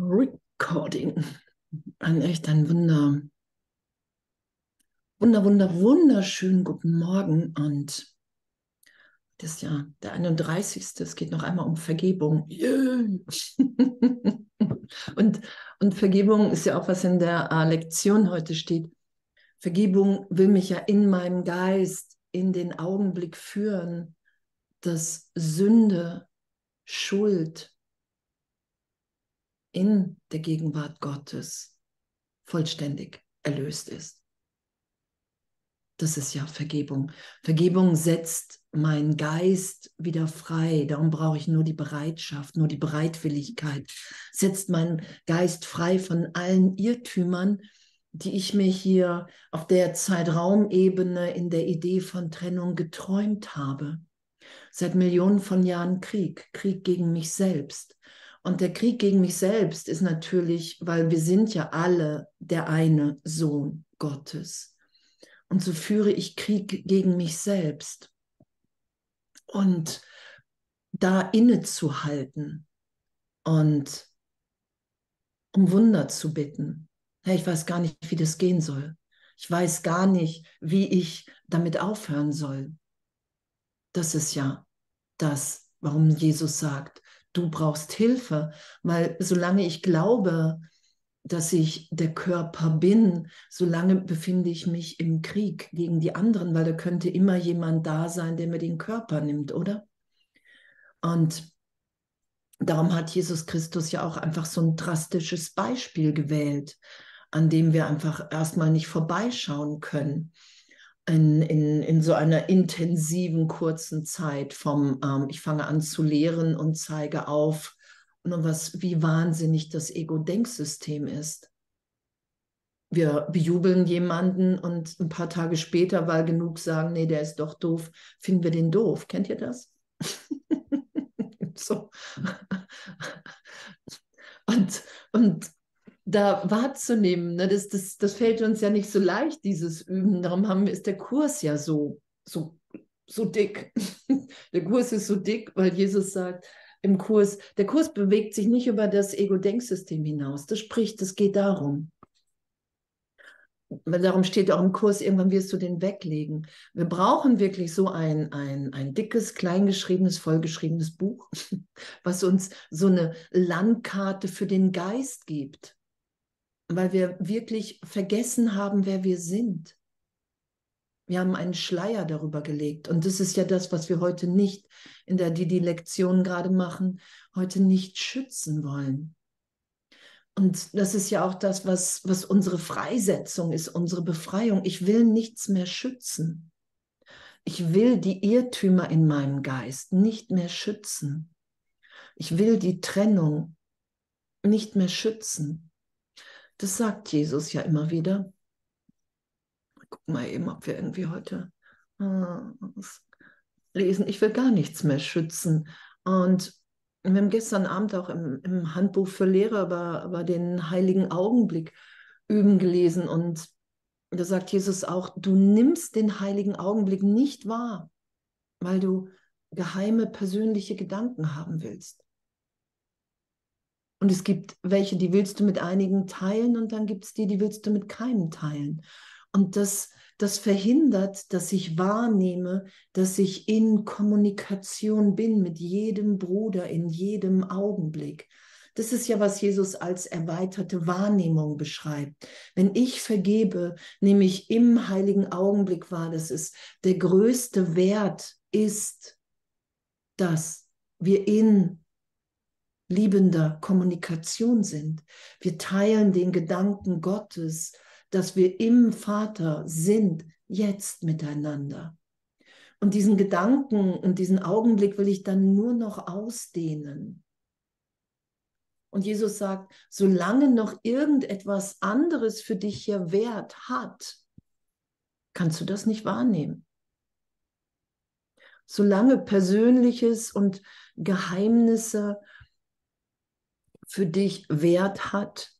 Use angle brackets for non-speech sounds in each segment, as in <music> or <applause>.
Recording. Ein echt ein Wunder. Wunder, wunder, wunderschönen guten Morgen. Und das ist ja der 31. Es geht noch einmal um Vergebung. Yeah. <laughs> und, und Vergebung ist ja auch, was in der äh, Lektion heute steht. Vergebung will mich ja in meinem Geist in den Augenblick führen, dass Sünde, Schuld, in der Gegenwart Gottes vollständig erlöst ist. Das ist ja Vergebung. Vergebung setzt meinen Geist wieder frei. Darum brauche ich nur die Bereitschaft, nur die Bereitwilligkeit. Setzt meinen Geist frei von allen Irrtümern, die ich mir hier auf der Zeitraumebene in der Idee von Trennung geträumt habe. Seit Millionen von Jahren Krieg, Krieg gegen mich selbst, und der Krieg gegen mich selbst ist natürlich, weil wir sind ja alle der eine Sohn Gottes. Und so führe ich Krieg gegen mich selbst. Und da innezuhalten und um Wunder zu bitten. Hey, ich weiß gar nicht, wie das gehen soll. Ich weiß gar nicht, wie ich damit aufhören soll. Das ist ja das, warum Jesus sagt, du brauchst Hilfe, weil solange ich glaube, dass ich der Körper bin, solange befinde ich mich im Krieg gegen die anderen, weil da könnte immer jemand da sein, der mir den Körper nimmt, oder? Und darum hat Jesus Christus ja auch einfach so ein drastisches Beispiel gewählt, an dem wir einfach erstmal nicht vorbeischauen können in, in, in so einer intensiven, kurzen Zeit vom, ähm, ich fange an zu lehren und zeige auf, was, wie wahnsinnig das Ego-Denksystem ist. Wir bejubeln jemanden und ein paar Tage später, weil genug sagen, nee, der ist doch doof, finden wir den doof. Kennt ihr das? <laughs> so. <laughs> Und, und da wahrzunehmen. Ne? Das, das, das fällt uns ja nicht so leicht, dieses Üben. Darum haben, ist der Kurs ja so, so, so dick. <laughs> der Kurs ist so dick, weil Jesus sagt, im Kurs, der Kurs bewegt sich nicht über das Ego-Denksystem hinaus. Das spricht, es geht darum. Darum steht auch im Kurs, irgendwann wirst du den weglegen. Wir brauchen wirklich so ein, ein, ein dickes, kleingeschriebenes, vollgeschriebenes Buch, <laughs> was uns so eine Landkarte für den Geist gibt weil wir wirklich vergessen haben, wer wir sind. Wir haben einen Schleier darüber gelegt. Und das ist ja das, was wir heute nicht, in der die die Lektion gerade machen, heute nicht schützen wollen. Und das ist ja auch das, was, was unsere Freisetzung ist, unsere Befreiung. Ich will nichts mehr schützen. Ich will die Irrtümer in meinem Geist nicht mehr schützen. Ich will die Trennung nicht mehr schützen. Das sagt Jesus ja immer wieder. Guck mal eben, ob wir irgendwie heute äh, lesen. Ich will gar nichts mehr schützen. Und wir haben gestern Abend auch im, im Handbuch für Lehrer über, über den heiligen Augenblick üben gelesen. Und da sagt Jesus auch, du nimmst den heiligen Augenblick nicht wahr, weil du geheime persönliche Gedanken haben willst. Und es gibt welche, die willst du mit einigen teilen und dann gibt es die, die willst du mit keinem teilen. Und das, das verhindert, dass ich wahrnehme, dass ich in Kommunikation bin mit jedem Bruder in jedem Augenblick. Das ist ja, was Jesus als erweiterte Wahrnehmung beschreibt. Wenn ich vergebe, nehme ich im heiligen Augenblick wahr, dass es der größte Wert ist, dass wir in liebender Kommunikation sind. Wir teilen den Gedanken Gottes, dass wir im Vater sind, jetzt miteinander. Und diesen Gedanken und diesen Augenblick will ich dann nur noch ausdehnen. Und Jesus sagt, solange noch irgendetwas anderes für dich hier Wert hat, kannst du das nicht wahrnehmen. Solange Persönliches und Geheimnisse für dich Wert hat,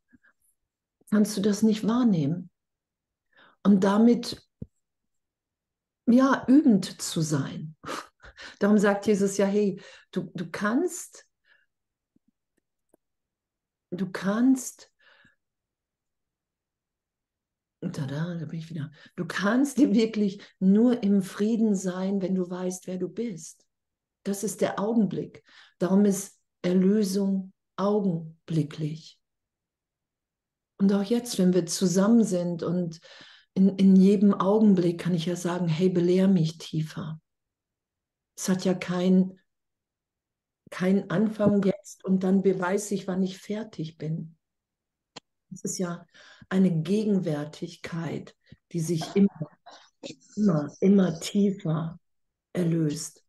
kannst du das nicht wahrnehmen. Und damit, ja, übend zu sein. <laughs> Darum sagt Jesus ja, hey, du, du kannst du kannst, tada, da bin ich wieder, du kannst dir wirklich nur im Frieden sein, wenn du weißt, wer du bist. Das ist der Augenblick. Darum ist Erlösung augenblicklich. Und auch jetzt, wenn wir zusammen sind und in, in jedem Augenblick kann ich ja sagen, hey, belehr mich tiefer. Es hat ja kein, kein Anfang jetzt und dann beweise ich, wann ich fertig bin. Es ist ja eine Gegenwärtigkeit, die sich immer, immer, immer tiefer erlöst,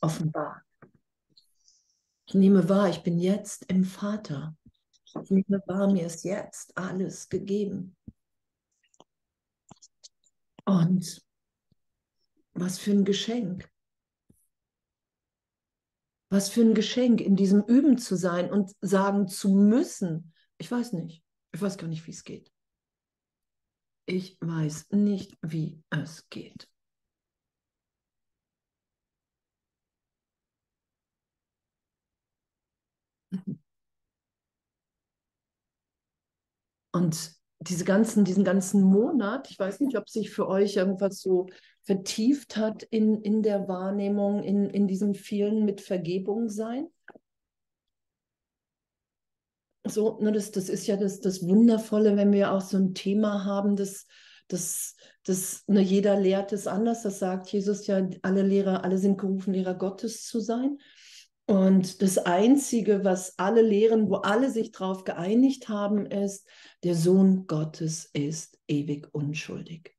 offenbart. Ich nehme wahr, ich bin jetzt im Vater. Ich nehme wahr, mir ist jetzt alles gegeben. Und was für ein Geschenk. Was für ein Geschenk, in diesem Üben zu sein und sagen zu müssen. Ich weiß nicht. Ich weiß gar nicht, wie es geht. Ich weiß nicht, wie es geht. Und diese ganzen, diesen ganzen Monat, ich weiß nicht, ob sich für euch irgendwas so vertieft hat in, in der Wahrnehmung, in, in diesem vielen mit Vergebung sein. So, ne, das, das ist ja das, das Wundervolle, wenn wir auch so ein Thema haben, das, das, das ne, jeder lehrt es anders, das sagt Jesus ja, alle Lehrer, alle sind gerufen, Lehrer Gottes zu sein. Und das Einzige, was alle lehren, wo alle sich darauf geeinigt haben, ist, der Sohn Gottes ist ewig unschuldig.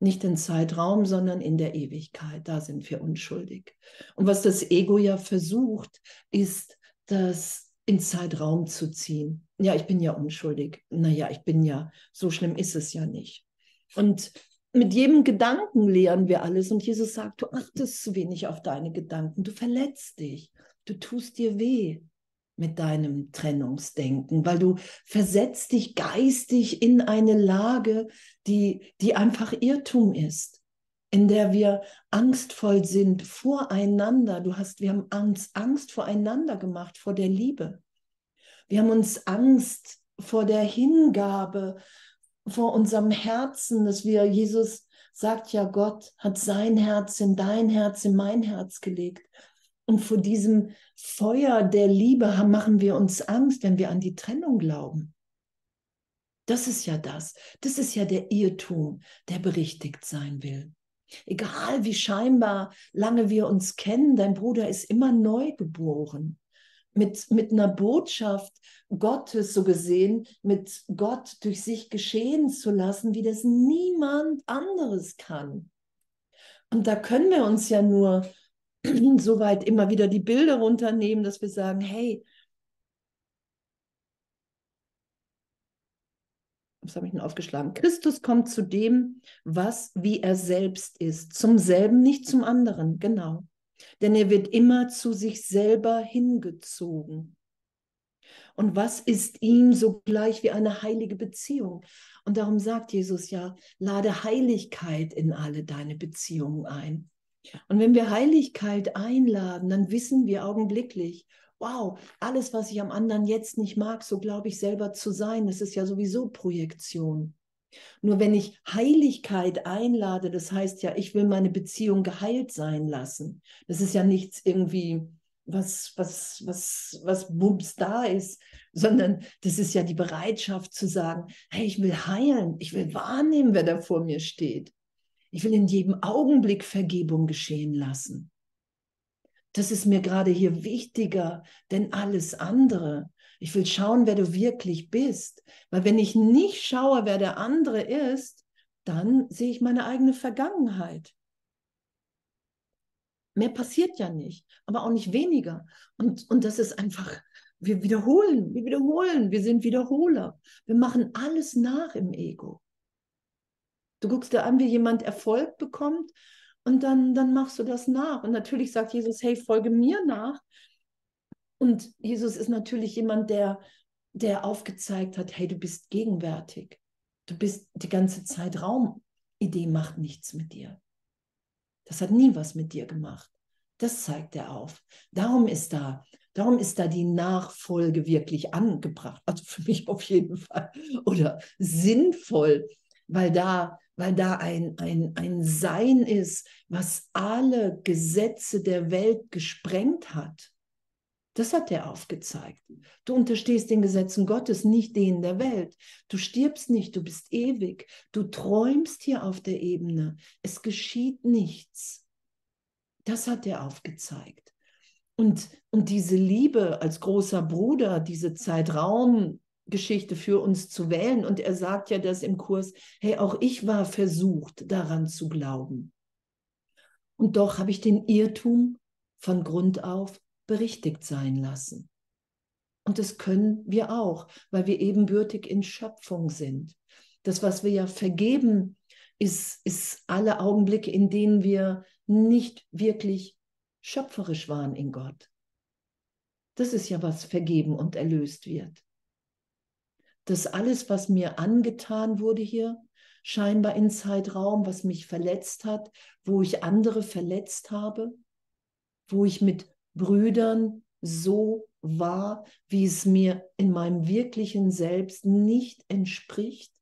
Nicht in Zeitraum, sondern in der Ewigkeit. Da sind wir unschuldig. Und was das Ego ja versucht, ist, das in Zeitraum zu ziehen. Ja, ich bin ja unschuldig. Naja, ich bin ja, so schlimm ist es ja nicht. Und mit jedem Gedanken lehren wir alles. Und Jesus sagt, du achtest zu wenig auf deine Gedanken. Du verletzt dich. Du tust dir weh mit deinem Trennungsdenken, weil du versetzt dich geistig in eine Lage, die, die einfach Irrtum ist, in der wir angstvoll sind voreinander. Du hast, wir haben Angst, Angst voreinander gemacht, vor der Liebe. Wir haben uns Angst vor der Hingabe, vor unserem Herzen, dass wir, Jesus sagt ja, Gott hat sein Herz in dein Herz, in mein Herz gelegt. Und vor diesem Feuer der Liebe machen wir uns Angst, wenn wir an die Trennung glauben. Das ist ja das. Das ist ja der Irrtum, der berichtigt sein will. Egal wie scheinbar lange wir uns kennen, dein Bruder ist immer neu geboren. Mit, mit einer Botschaft Gottes, so gesehen, mit Gott durch sich geschehen zu lassen, wie das niemand anderes kann. Und da können wir uns ja nur <clears throat> soweit immer wieder die Bilder runternehmen, dass wir sagen, hey, was habe ich denn aufgeschlagen? Christus kommt zu dem, was wie er selbst ist, zum selben, nicht zum anderen, genau. Denn er wird immer zu sich selber hingezogen. Und was ist ihm so gleich wie eine heilige Beziehung? Und darum sagt Jesus ja, lade Heiligkeit in alle deine Beziehungen ein. Und wenn wir Heiligkeit einladen, dann wissen wir augenblicklich, wow, alles, was ich am anderen jetzt nicht mag, so glaube ich selber zu sein, das ist ja sowieso Projektion. Nur wenn ich Heiligkeit einlade, das heißt ja, ich will meine Beziehung geheilt sein lassen. Das ist ja nichts irgendwie, was, was, was, was Bums da ist, sondern das ist ja die Bereitschaft zu sagen, hey, ich will heilen, ich will wahrnehmen, wer da vor mir steht. Ich will in jedem Augenblick Vergebung geschehen lassen. Das ist mir gerade hier wichtiger denn alles andere. Ich will schauen, wer du wirklich bist. Weil wenn ich nicht schaue, wer der andere ist, dann sehe ich meine eigene Vergangenheit. Mehr passiert ja nicht, aber auch nicht weniger. Und, und das ist einfach, wir wiederholen, wir wiederholen, wir sind Wiederholer. Wir machen alles nach im Ego. Du guckst dir an, wie jemand Erfolg bekommt und dann, dann machst du das nach. Und natürlich sagt Jesus, hey, folge mir nach. Und Jesus ist natürlich jemand, der, der aufgezeigt hat, hey, du bist gegenwärtig. Du bist die ganze Zeit Raum. Idee macht nichts mit dir. Das hat nie was mit dir gemacht. Das zeigt er auf. Darum ist da Darum ist da die Nachfolge wirklich angebracht. Also für mich auf jeden Fall. Oder sinnvoll, weil da, weil da ein, ein, ein Sein ist, was alle Gesetze der Welt gesprengt hat. Das hat er aufgezeigt. Du unterstehst den Gesetzen Gottes, nicht denen der Welt. Du stirbst nicht, du bist ewig. Du träumst hier auf der Ebene. Es geschieht nichts. Das hat er aufgezeigt. Und, und diese Liebe als großer Bruder, diese Zeitraumgeschichte für uns zu wählen. Und er sagt ja das im Kurs, hey, auch ich war versucht, daran zu glauben. Und doch habe ich den Irrtum von Grund auf berichtigt sein lassen. Und das können wir auch, weil wir ebenbürtig in Schöpfung sind. Das, was wir ja vergeben, ist, ist alle Augenblicke, in denen wir nicht wirklich schöpferisch waren in Gott. Das ist ja, was vergeben und erlöst wird. Das alles, was mir angetan wurde hier, scheinbar in Zeitraum, was mich verletzt hat, wo ich andere verletzt habe, wo ich mit Brüdern so war, wie es mir in meinem wirklichen Selbst nicht entspricht,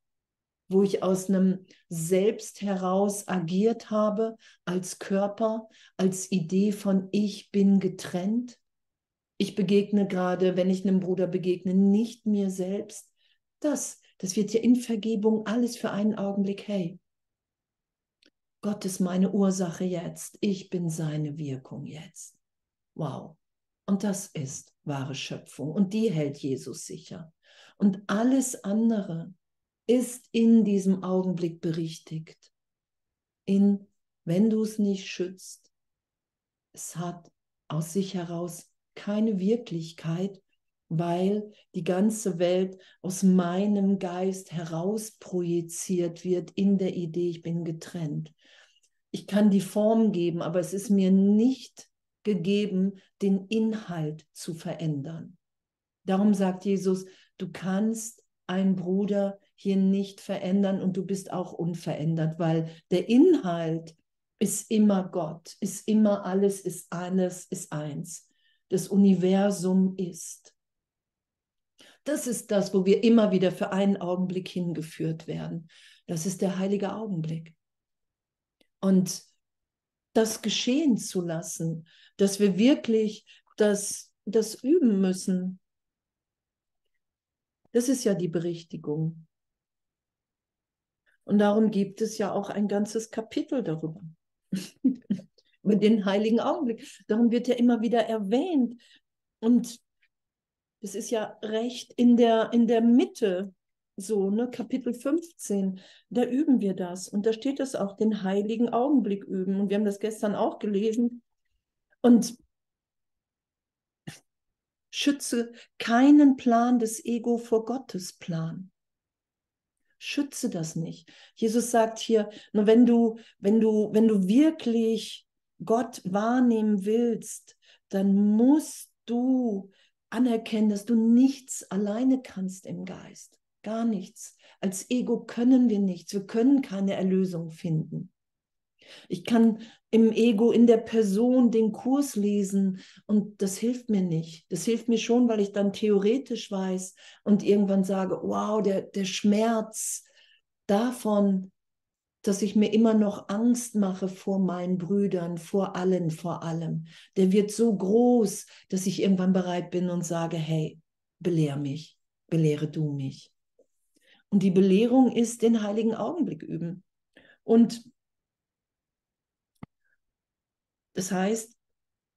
wo ich aus einem Selbst heraus agiert habe, als Körper, als Idee von ich bin getrennt. Ich begegne gerade, wenn ich einem Bruder begegne, nicht mir selbst. Das, das wird ja in Vergebung alles für einen Augenblick, hey, Gott ist meine Ursache jetzt, ich bin seine Wirkung jetzt. Wow. Und das ist wahre Schöpfung und die hält Jesus sicher. Und alles andere ist in diesem Augenblick berichtigt. In, wenn du es nicht schützt, es hat aus sich heraus keine Wirklichkeit, weil die ganze Welt aus meinem Geist heraus projiziert wird in der Idee, ich bin getrennt. Ich kann die Form geben, aber es ist mir nicht gegeben, den Inhalt zu verändern. Darum sagt Jesus, du kannst einen Bruder hier nicht verändern und du bist auch unverändert, weil der Inhalt ist immer Gott, ist immer alles, ist alles, ist eins. Das Universum ist. Das ist das, wo wir immer wieder für einen Augenblick hingeführt werden. Das ist der heilige Augenblick. Und das geschehen zu lassen, dass wir wirklich das, das üben müssen. Das ist ja die Berichtigung. Und darum gibt es ja auch ein ganzes Kapitel darüber. <laughs> Über den heiligen Augenblick. Darum wird ja immer wieder erwähnt. Und das ist ja recht in der, in der Mitte so, ne, Kapitel 15, da üben wir das. Und da steht es auch, den heiligen Augenblick üben. Und wir haben das gestern auch gelesen. Und schütze keinen Plan des Ego vor Gottes Plan. Schütze das nicht. Jesus sagt hier, nur wenn du, wenn du, wenn du wirklich Gott wahrnehmen willst, dann musst du anerkennen, dass du nichts alleine kannst im Geist gar nichts. Als Ego können wir nichts. Wir können keine Erlösung finden. Ich kann im Ego, in der Person den Kurs lesen und das hilft mir nicht. Das hilft mir schon, weil ich dann theoretisch weiß und irgendwann sage, wow, der, der Schmerz davon, dass ich mir immer noch Angst mache vor meinen Brüdern, vor allen, vor allem, der wird so groß, dass ich irgendwann bereit bin und sage, hey, belehr mich, belehre du mich. Und die Belehrung ist den heiligen Augenblick üben. Und das heißt,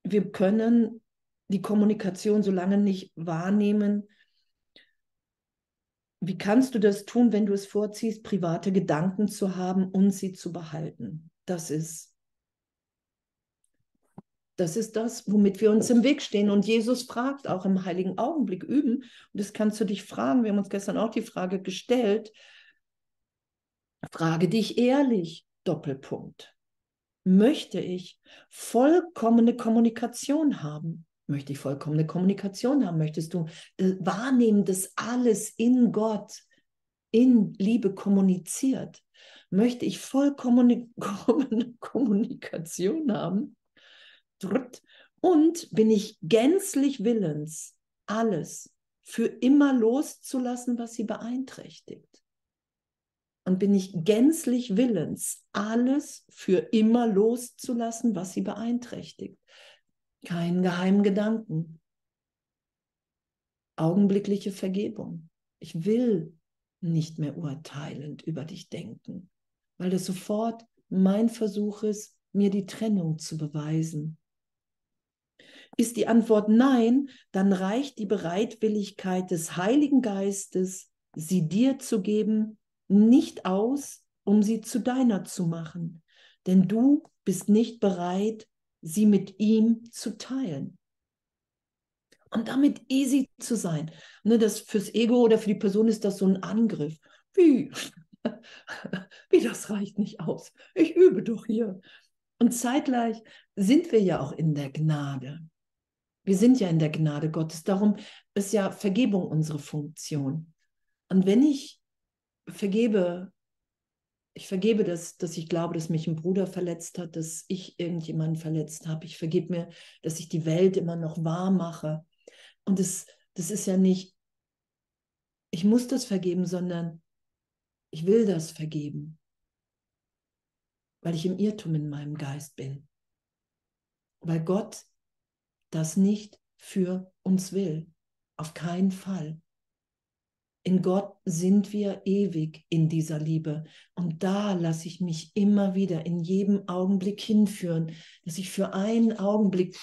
wir können die Kommunikation so lange nicht wahrnehmen. Wie kannst du das tun, wenn du es vorziehst, private Gedanken zu haben und sie zu behalten? Das ist das ist das, womit wir uns im Weg stehen. Und Jesus fragt auch im heiligen Augenblick üben. Und das kannst du dich fragen. Wir haben uns gestern auch die Frage gestellt. Frage dich ehrlich, Doppelpunkt. Möchte ich vollkommene Kommunikation haben? Möchte ich vollkommene Kommunikation haben? Möchtest du äh, wahrnehmen, dass alles in Gott, in Liebe kommuniziert? Möchte ich vollkommene <laughs> Kommunikation haben? Und bin ich gänzlich willens, alles für immer loszulassen, was sie beeinträchtigt. Und bin ich gänzlich willens, alles für immer loszulassen, was sie beeinträchtigt. Keinen geheimen Gedanken. Augenblickliche Vergebung. Ich will nicht mehr urteilend über dich denken, weil das sofort mein Versuch ist, mir die Trennung zu beweisen. Ist die Antwort nein, dann reicht die Bereitwilligkeit des Heiligen Geistes, sie dir zu geben, nicht aus, um sie zu deiner zu machen. Denn du bist nicht bereit, sie mit ihm zu teilen. Und damit easy zu sein. Ne, das fürs Ego oder für die Person ist das so ein Angriff. Wie? <laughs> Wie das reicht nicht aus. Ich übe doch hier. Und zeitgleich sind wir ja auch in der Gnade. Wir sind ja in der Gnade Gottes. Darum ist ja Vergebung unsere Funktion. Und wenn ich vergebe, ich vergebe das, dass ich glaube, dass mich ein Bruder verletzt hat, dass ich irgendjemanden verletzt habe. Ich vergebe mir, dass ich die Welt immer noch wahr mache. Und das, das ist ja nicht, ich muss das vergeben, sondern ich will das vergeben weil ich im Irrtum in meinem Geist bin. Weil Gott das nicht für uns will. Auf keinen Fall. In Gott sind wir ewig in dieser Liebe. Und da lasse ich mich immer wieder in jedem Augenblick hinführen, dass ich für einen Augenblick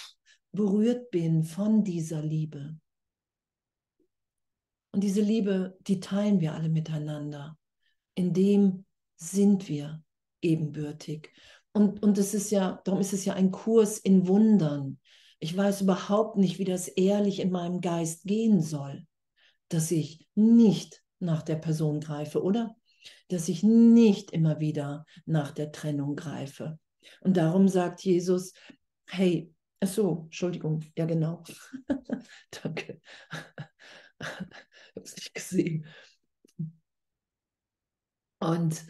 berührt bin von dieser Liebe. Und diese Liebe, die teilen wir alle miteinander. In dem sind wir ebenbürtig. Und, und es ist ja, darum ist es ja ein Kurs in Wundern. Ich weiß überhaupt nicht, wie das ehrlich in meinem Geist gehen soll, dass ich nicht nach der Person greife, oder? Dass ich nicht immer wieder nach der Trennung greife. Und darum sagt Jesus, hey, ach so, Entschuldigung, ja genau. <laughs> Danke. <laughs> es nicht gesehen. Und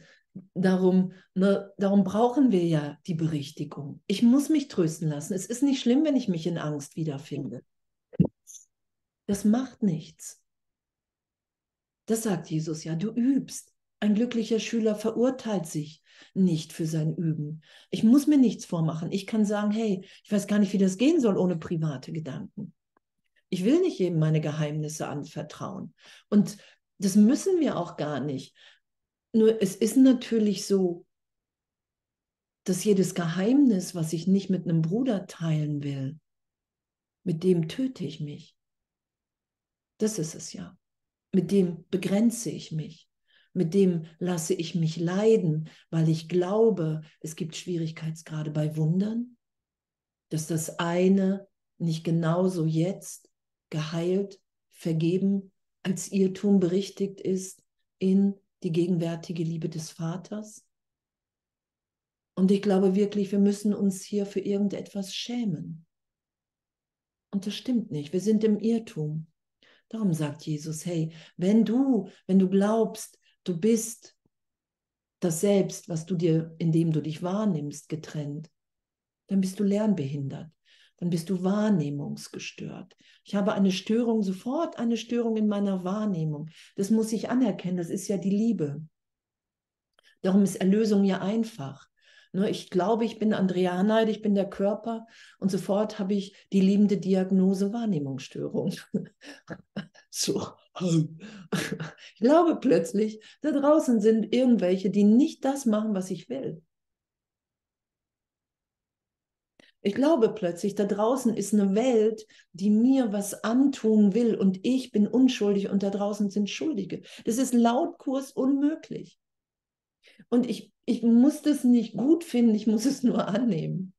darum, ne, darum brauchen wir ja die Berichtigung. Ich muss mich trösten lassen. Es ist nicht schlimm, wenn ich mich in Angst wiederfinde. Das macht nichts. Das sagt Jesus ja, du übst. Ein glücklicher Schüler verurteilt sich nicht für sein Üben. Ich muss mir nichts vormachen. Ich kann sagen, hey, ich weiß gar nicht, wie das gehen soll ohne private Gedanken. Ich will nicht jedem meine Geheimnisse anvertrauen. Und das müssen wir auch gar nicht. Nur es ist natürlich so, dass jedes Geheimnis, was ich nicht mit einem Bruder teilen will, mit dem töte ich mich. Das ist es ja. Mit dem begrenze ich mich. Mit dem lasse ich mich leiden, weil ich glaube, es gibt Schwierigkeitsgrade bei Wundern, dass das eine nicht genauso jetzt geheilt, vergeben, als Irrtum berichtigt ist in die gegenwärtige Liebe des Vaters. Und ich glaube wirklich, wir müssen uns hier für irgendetwas schämen. Und das stimmt nicht. Wir sind im Irrtum. Darum sagt Jesus, hey, wenn du, wenn du glaubst, du bist das Selbst, was du dir, indem du dich wahrnimmst, getrennt, dann bist du lernbehindert dann bist du wahrnehmungsgestört. Ich habe eine Störung, sofort eine Störung in meiner Wahrnehmung. Das muss ich anerkennen, das ist ja die Liebe. Darum ist Erlösung ja einfach. Ne, ich glaube, ich bin Andrea Hanheid, ich bin der Körper und sofort habe ich die liebende Diagnose Wahrnehmungsstörung. <laughs> so. <laughs> Ich glaube plötzlich, da draußen sind irgendwelche, die nicht das machen, was ich will. Ich glaube plötzlich, da draußen ist eine Welt, die mir was antun will und ich bin unschuldig und da draußen sind Schuldige. Das ist laut Kurs unmöglich. Und ich, ich muss das nicht gut finden, ich muss es nur annehmen.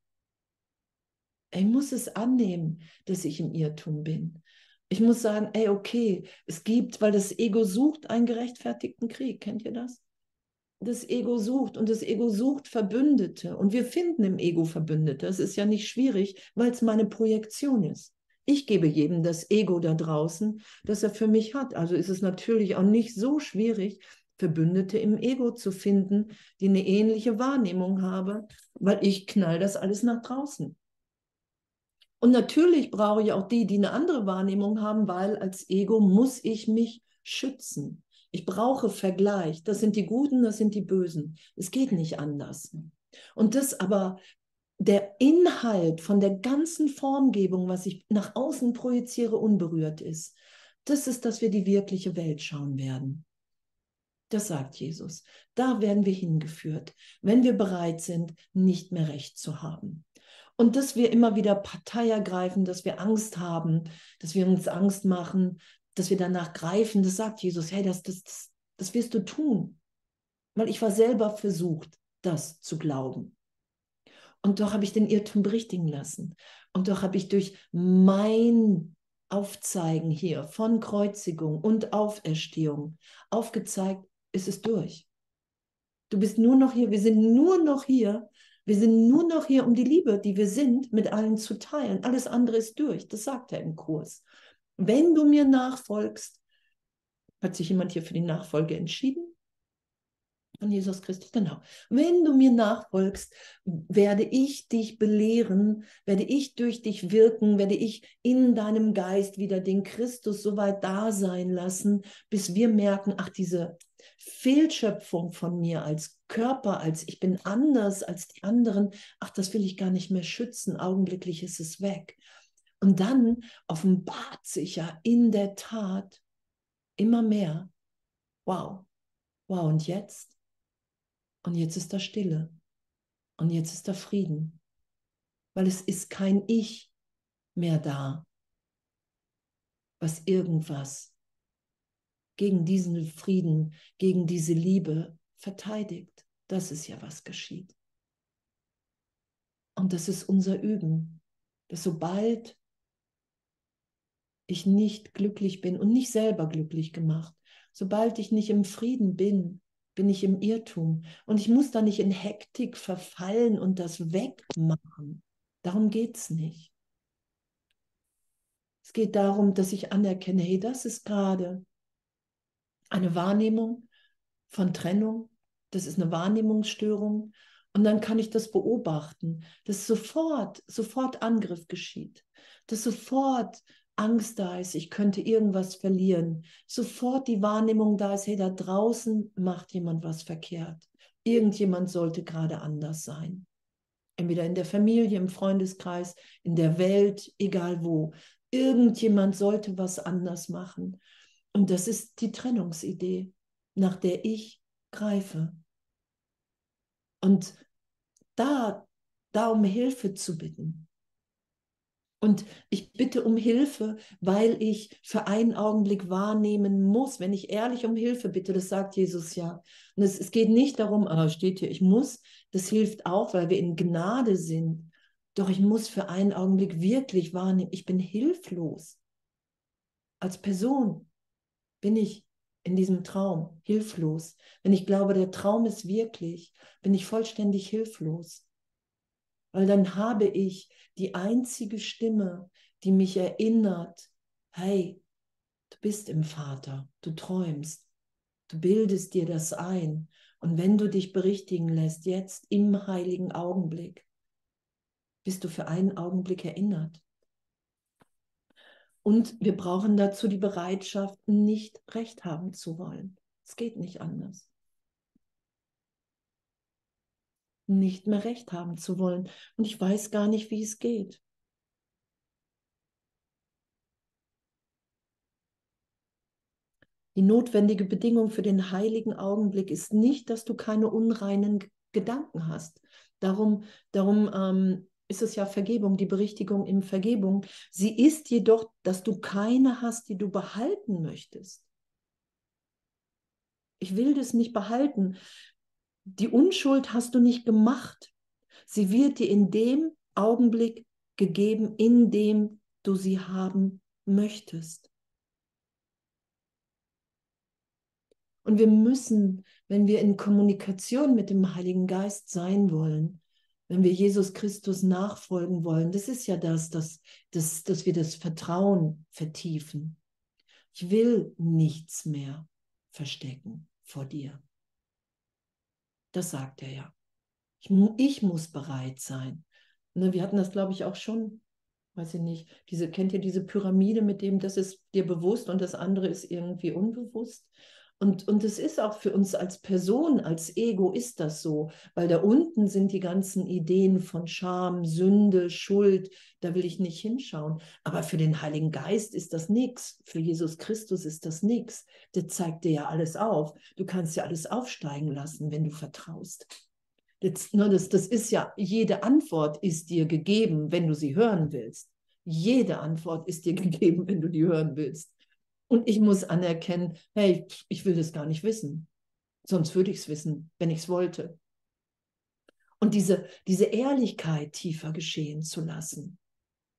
Ich muss es annehmen, dass ich im Irrtum bin. Ich muss sagen, ey, okay, es gibt, weil das Ego sucht einen gerechtfertigten Krieg. Kennt ihr das? das Ego sucht und das Ego sucht Verbündete und wir finden im Ego Verbündete. Das ist ja nicht schwierig, weil es meine Projektion ist. Ich gebe jedem das Ego da draußen, das er für mich hat. Also ist es natürlich auch nicht so schwierig, Verbündete im Ego zu finden, die eine ähnliche Wahrnehmung haben, weil ich knall das alles nach draußen. Und natürlich brauche ich auch die, die eine andere Wahrnehmung haben, weil als Ego muss ich mich schützen. Ich brauche Vergleich. Das sind die Guten, das sind die Bösen. Es geht nicht anders. Und das aber der Inhalt von der ganzen Formgebung, was ich nach außen projiziere, unberührt ist. Das ist, dass wir die wirkliche Welt schauen werden. Das sagt Jesus. Da werden wir hingeführt, wenn wir bereit sind, nicht mehr recht zu haben. Und dass wir immer wieder Partei ergreifen, dass wir Angst haben, dass wir uns Angst machen, dass wir danach greifen, das sagt Jesus, hey, das, das, das, das wirst du tun. Weil ich war selber versucht, das zu glauben. Und doch habe ich den Irrtum berichtigen lassen. Und doch habe ich durch mein Aufzeigen hier von Kreuzigung und Auferstehung aufgezeigt, ist es durch. Du bist nur noch hier, wir sind nur noch hier, wir sind nur noch hier, um die Liebe, die wir sind, mit allen zu teilen. Alles andere ist durch. Das sagt er im Kurs. Wenn du mir nachfolgst, hat sich jemand hier für die Nachfolge entschieden? Von Jesus Christus, genau. Wenn du mir nachfolgst, werde ich dich belehren, werde ich durch dich wirken, werde ich in deinem Geist wieder den Christus so weit da sein lassen, bis wir merken, ach, diese Fehlschöpfung von mir als Körper, als ich bin anders als die anderen, ach, das will ich gar nicht mehr schützen, augenblicklich ist es weg. Und dann offenbart sich ja in der Tat immer mehr. Wow, wow, und jetzt? Und jetzt ist da Stille. Und jetzt ist da Frieden. Weil es ist kein Ich mehr da, was irgendwas gegen diesen Frieden, gegen diese Liebe verteidigt. Das ist ja, was geschieht. Und das ist unser Üben, dass sobald ich nicht glücklich bin und nicht selber glücklich gemacht, sobald ich nicht im Frieden bin, bin ich im Irrtum. Und ich muss da nicht in Hektik verfallen und das wegmachen. Darum geht es nicht. Es geht darum, dass ich anerkenne, hey, das ist gerade eine Wahrnehmung von Trennung. Das ist eine Wahrnehmungsstörung. Und dann kann ich das beobachten, dass sofort, sofort Angriff geschieht, dass sofort Angst da ist, ich könnte irgendwas verlieren, sofort die Wahrnehmung da ist, hey, da draußen macht jemand was verkehrt. Irgendjemand sollte gerade anders sein. Entweder in der Familie, im Freundeskreis, in der Welt, egal wo. Irgendjemand sollte was anders machen. Und das ist die Trennungsidee, nach der ich greife. Und da, da um Hilfe zu bitten, und ich bitte um Hilfe, weil ich für einen Augenblick wahrnehmen muss. Wenn ich ehrlich um Hilfe bitte, das sagt Jesus ja. Und es, es geht nicht darum, ah, steht hier, ich muss. Das hilft auch, weil wir in Gnade sind. Doch ich muss für einen Augenblick wirklich wahrnehmen, ich bin hilflos. Als Person bin ich in diesem Traum hilflos. Wenn ich glaube, der Traum ist wirklich, bin ich vollständig hilflos. Weil dann habe ich die einzige Stimme, die mich erinnert, hey, du bist im Vater, du träumst, du bildest dir das ein. Und wenn du dich berichtigen lässt, jetzt im heiligen Augenblick, bist du für einen Augenblick erinnert. Und wir brauchen dazu die Bereitschaft, nicht recht haben zu wollen. Es geht nicht anders. nicht mehr recht haben zu wollen. Und ich weiß gar nicht, wie es geht. Die notwendige Bedingung für den heiligen Augenblick ist nicht, dass du keine unreinen Gedanken hast. Darum, darum ähm, ist es ja Vergebung, die Berichtigung in Vergebung. Sie ist jedoch, dass du keine hast, die du behalten möchtest. Ich will das nicht behalten die Unschuld hast du nicht gemacht. Sie wird dir in dem Augenblick gegeben, in dem du sie haben möchtest. Und wir müssen, wenn wir in Kommunikation mit dem Heiligen Geist sein wollen, wenn wir Jesus Christus nachfolgen wollen, das ist ja das, dass, dass, dass wir das Vertrauen vertiefen. Ich will nichts mehr verstecken vor dir. Das sagt er ja. Ich, ich muss bereit sein. Ne, wir hatten das, glaube ich, auch schon weiß ich nicht, diese, kennt ihr diese Pyramide mit dem, das ist dir bewusst und das andere ist irgendwie unbewusst? Und, und es ist auch für uns als Person, als Ego ist das so, weil da unten sind die ganzen Ideen von Scham, Sünde, Schuld, da will ich nicht hinschauen. Aber für den Heiligen Geist ist das nichts, für Jesus Christus ist das nichts. Der zeigt dir ja alles auf. Du kannst ja alles aufsteigen lassen, wenn du vertraust. Das, ne, das, das ist ja, jede Antwort ist dir gegeben, wenn du sie hören willst. Jede Antwort ist dir <laughs> gegeben, wenn du die hören willst. Und ich muss anerkennen, hey, ich will das gar nicht wissen. Sonst würde ich es wissen, wenn ich es wollte. Und diese, diese Ehrlichkeit tiefer geschehen zu lassen.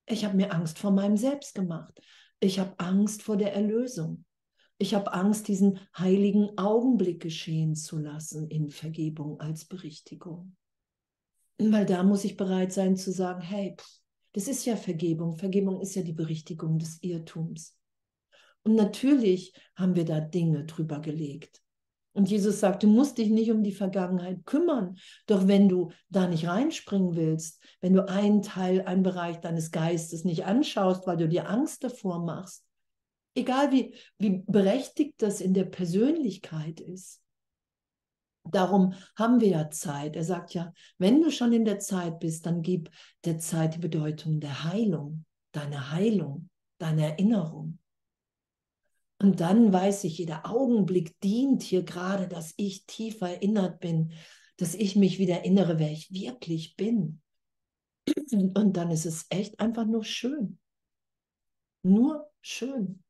Ich habe mir Angst vor meinem Selbst gemacht. Ich habe Angst vor der Erlösung. Ich habe Angst, diesen heiligen Augenblick geschehen zu lassen in Vergebung als Berichtigung. Weil da muss ich bereit sein zu sagen, hey, das ist ja Vergebung. Vergebung ist ja die Berichtigung des Irrtums. Und natürlich haben wir da Dinge drüber gelegt. Und Jesus sagt, du musst dich nicht um die Vergangenheit kümmern. Doch wenn du da nicht reinspringen willst, wenn du einen Teil, einen Bereich deines Geistes nicht anschaust, weil du dir Angst davor machst, egal wie, wie berechtigt das in der Persönlichkeit ist, Darum haben wir ja Zeit. Er sagt ja, wenn du schon in der Zeit bist, dann gib der Zeit die Bedeutung der Heilung, deine Heilung, deine Erinnerung. Und dann weiß ich, jeder Augenblick dient hier gerade, dass ich tiefer erinnert bin, dass ich mich wieder erinnere, wer ich wirklich bin. Und dann ist es echt einfach nur schön. Nur schön.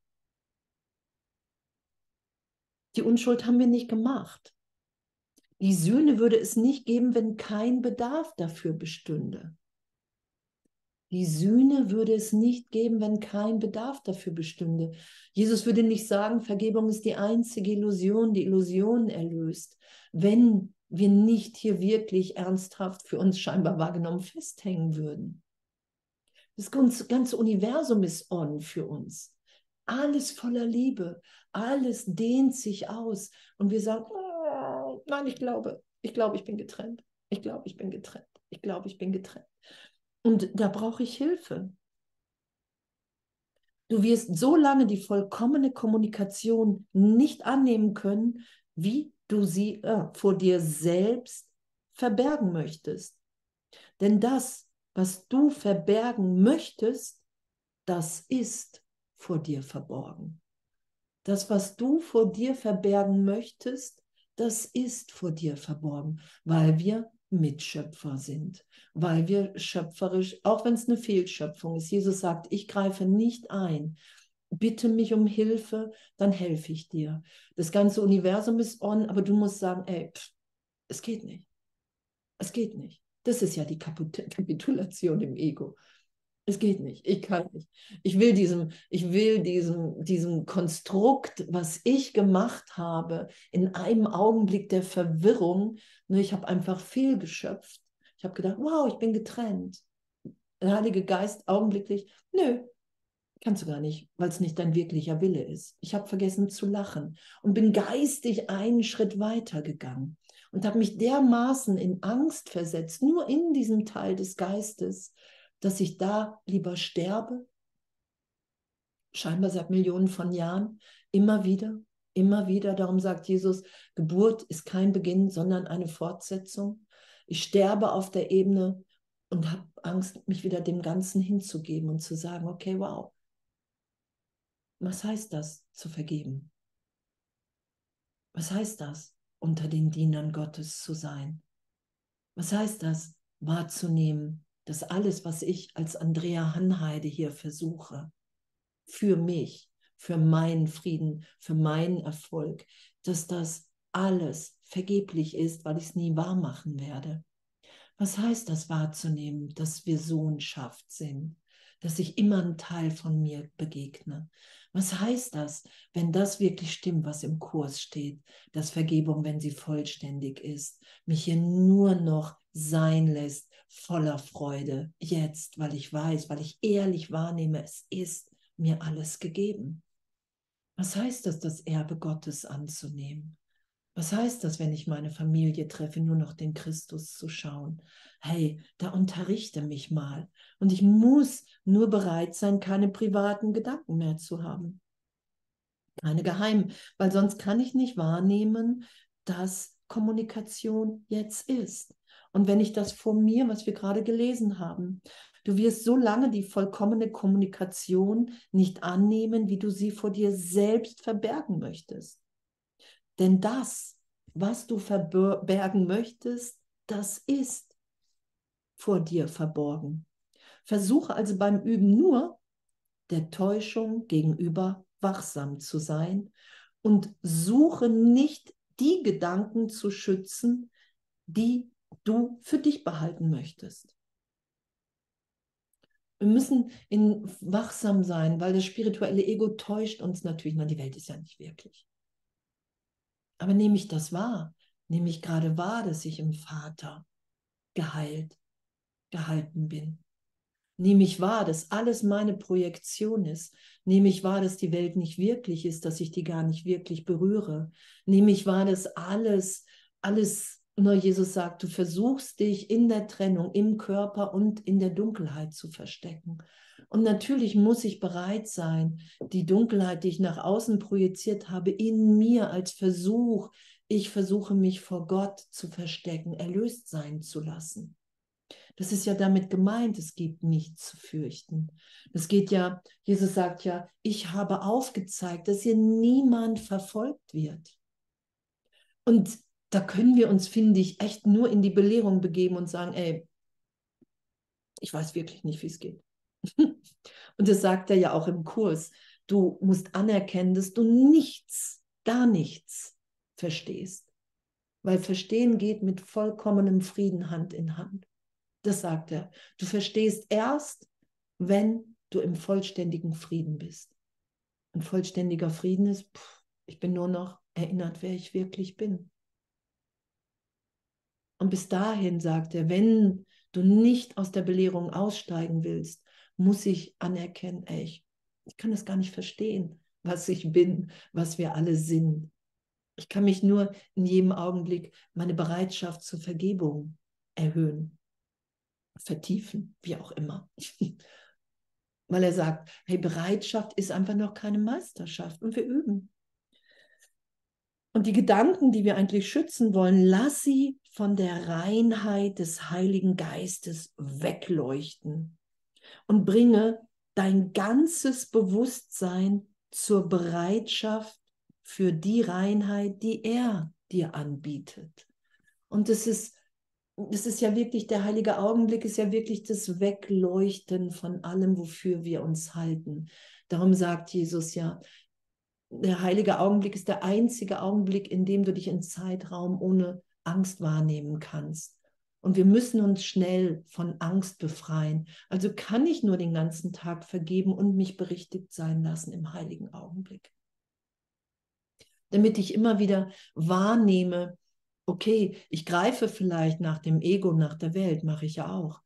Die Unschuld haben wir nicht gemacht. Die Sühne würde es nicht geben, wenn kein Bedarf dafür bestünde. Die Sühne würde es nicht geben, wenn kein Bedarf dafür bestünde. Jesus würde nicht sagen, Vergebung ist die einzige Illusion, die Illusion erlöst, wenn wir nicht hier wirklich ernsthaft für uns scheinbar wahrgenommen festhängen würden. Das ganze Universum ist on für uns. Alles voller Liebe, alles dehnt sich aus und wir sagen, oh, nein, ich glaube, ich glaube, ich bin getrennt. Ich glaube, ich bin getrennt. Ich glaube, ich bin getrennt. Und da brauche ich Hilfe. Du wirst so lange die vollkommene Kommunikation nicht annehmen können, wie du sie äh, vor dir selbst verbergen möchtest. Denn das, was du verbergen möchtest, das ist vor dir verborgen. Das, was du vor dir verbergen möchtest, das ist vor dir verborgen, weil wir Mitschöpfer sind, weil wir schöpferisch, auch wenn es eine Fehlschöpfung ist, Jesus sagt, ich greife nicht ein, bitte mich um Hilfe, dann helfe ich dir. Das ganze Universum ist on, aber du musst sagen, ey, pff, es geht nicht. Es geht nicht. Das ist ja die <laughs> Kapitulation im Ego. Es geht nicht. Ich kann nicht. Ich will diesem, ich will diesem, diesem Konstrukt, was ich gemacht habe, in einem Augenblick der Verwirrung, ne, ich habe einfach fehlgeschöpft. Ich habe gedacht, wow, ich bin getrennt. Der Heilige Geist augenblicklich, nö, kannst du gar nicht, weil es nicht dein wirklicher Wille ist. Ich habe vergessen zu lachen und bin geistig einen Schritt weiter gegangen und habe mich dermaßen in Angst versetzt, nur in diesem Teil des Geistes, dass ich da lieber sterbe? Scheinbar seit Millionen von Jahren, immer wieder, immer wieder. Darum sagt Jesus, Geburt ist kein Beginn, sondern eine Fortsetzung. Ich sterbe auf der Ebene und habe Angst, mich wieder dem Ganzen hinzugeben und zu sagen, okay, wow, was heißt das, zu vergeben? Was heißt das, unter den Dienern Gottes zu sein? Was heißt das, wahrzunehmen, dass alles, was ich als Andrea Hanheide hier versuche, für mich, für meinen Frieden, für meinen Erfolg, dass das alles vergeblich ist, weil ich es nie wahr machen werde. Was heißt das wahrzunehmen, dass wir Sohnschaft sind, dass ich immer ein Teil von mir begegne? Was heißt das, wenn das wirklich stimmt, was im Kurs steht, dass Vergebung, wenn sie vollständig ist, mich hier nur noch sein lässt, voller Freude, jetzt, weil ich weiß, weil ich ehrlich wahrnehme, es ist mir alles gegeben. Was heißt das, das Erbe Gottes anzunehmen? Was heißt das, wenn ich meine Familie treffe, nur noch den Christus zu schauen? Hey, da unterrichte mich mal. Und ich muss nur bereit sein, keine privaten Gedanken mehr zu haben. Keine geheimen, weil sonst kann ich nicht wahrnehmen, dass Kommunikation jetzt ist. Und wenn ich das vor mir, was wir gerade gelesen haben, du wirst so lange die vollkommene Kommunikation nicht annehmen, wie du sie vor dir selbst verbergen möchtest. Denn das, was du verbergen möchtest, das ist vor dir verborgen. Versuche also beim Üben nur der Täuschung gegenüber wachsam zu sein und suche nicht die Gedanken zu schützen, die du für dich behalten möchtest. Wir müssen in wachsam sein, weil das spirituelle Ego täuscht uns natürlich. Na, die Welt ist ja nicht wirklich. Aber nehme ich das wahr? Nehme ich gerade wahr, dass ich im Vater geheilt, gehalten bin? Nehme ich wahr, dass alles meine Projektion ist? Nehme ich wahr, dass die Welt nicht wirklich ist, dass ich die gar nicht wirklich berühre? Nehme ich wahr, dass alles, alles, nur Jesus sagt, du versuchst dich in der Trennung, im Körper und in der Dunkelheit zu verstecken. Und natürlich muss ich bereit sein, die Dunkelheit, die ich nach außen projiziert habe, in mir als Versuch, ich versuche mich vor Gott zu verstecken, erlöst sein zu lassen. Das ist ja damit gemeint, es gibt nichts zu fürchten. Es geht ja, Jesus sagt ja, ich habe aufgezeigt, dass hier niemand verfolgt wird. Und da können wir uns, finde ich, echt nur in die Belehrung begeben und sagen, ey, ich weiß wirklich nicht, wie es geht. <laughs> Und das sagt er ja auch im Kurs. Du musst anerkennen, dass du nichts, gar nichts verstehst. Weil Verstehen geht mit vollkommenem Frieden Hand in Hand. Das sagt er. Du verstehst erst, wenn du im vollständigen Frieden bist. Ein vollständiger Frieden ist, pff, ich bin nur noch erinnert, wer ich wirklich bin. Und bis dahin sagt er, wenn du nicht aus der Belehrung aussteigen willst, muss ich anerkennen, ey, ich, ich kann das gar nicht verstehen, was ich bin, was wir alle sind. Ich kann mich nur in jedem Augenblick meine Bereitschaft zur Vergebung erhöhen, vertiefen, wie auch immer. <laughs> Weil er sagt, hey, Bereitschaft ist einfach noch keine Meisterschaft und wir üben. Und die Gedanken, die wir eigentlich schützen wollen, lass sie von der Reinheit des Heiligen Geistes wegleuchten und bringe dein ganzes Bewusstsein zur Bereitschaft für die Reinheit, die er dir anbietet. Und das ist, das ist ja wirklich, der heilige Augenblick ist ja wirklich das Wegleuchten von allem, wofür wir uns halten. Darum sagt Jesus ja, der heilige Augenblick ist der einzige Augenblick, in dem du dich in Zeitraum ohne Angst wahrnehmen kannst. Und wir müssen uns schnell von Angst befreien. Also kann ich nur den ganzen Tag vergeben und mich berichtigt sein lassen im heiligen Augenblick. Damit ich immer wieder wahrnehme, okay, ich greife vielleicht nach dem Ego, nach der Welt, mache ich ja auch.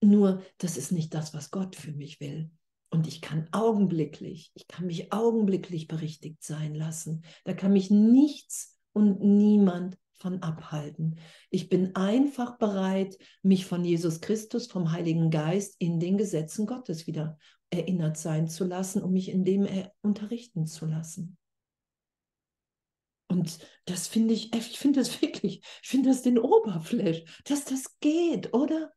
Nur, das ist nicht das, was Gott für mich will. Und ich kann augenblicklich, ich kann mich augenblicklich berichtigt sein lassen. Da kann mich nichts und niemand von abhalten. Ich bin einfach bereit, mich von Jesus Christus, vom Heiligen Geist in den Gesetzen Gottes wieder erinnert sein zu lassen, um mich in dem er unterrichten zu lassen. Und das finde ich, ich finde das <laughs> wirklich, ich finde das den Oberfläch, dass das geht, oder?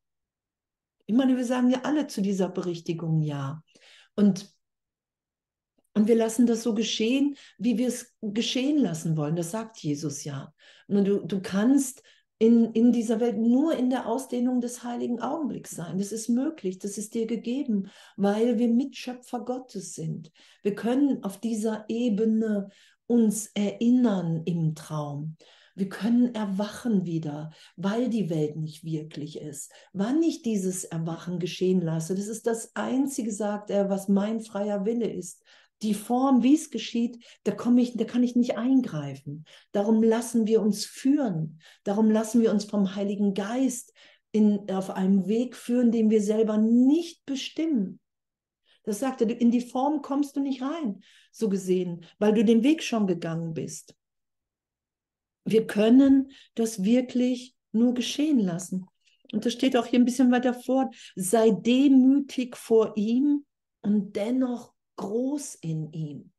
Ich meine, wir sagen ja alle zu dieser Berichtigung ja. Und und wir lassen das so geschehen, wie wir es geschehen lassen wollen. Das sagt Jesus ja. Und du, du kannst in, in dieser Welt nur in der Ausdehnung des heiligen Augenblicks sein. Das ist möglich, das ist dir gegeben, weil wir Mitschöpfer Gottes sind. Wir können auf dieser Ebene uns erinnern im Traum. Wir können erwachen wieder, weil die Welt nicht wirklich ist. Wann ich dieses Erwachen geschehen lasse, das ist das Einzige, sagt er, was mein freier Wille ist die Form, wie es geschieht, da komme ich, da kann ich nicht eingreifen. Darum lassen wir uns führen. Darum lassen wir uns vom Heiligen Geist in, auf einem Weg führen, den wir selber nicht bestimmen. Das sagt er, in die Form kommst du nicht rein, so gesehen, weil du den Weg schon gegangen bist. Wir können das wirklich nur geschehen lassen. Und das steht auch hier ein bisschen weiter fort. Sei demütig vor ihm und dennoch groß in ihm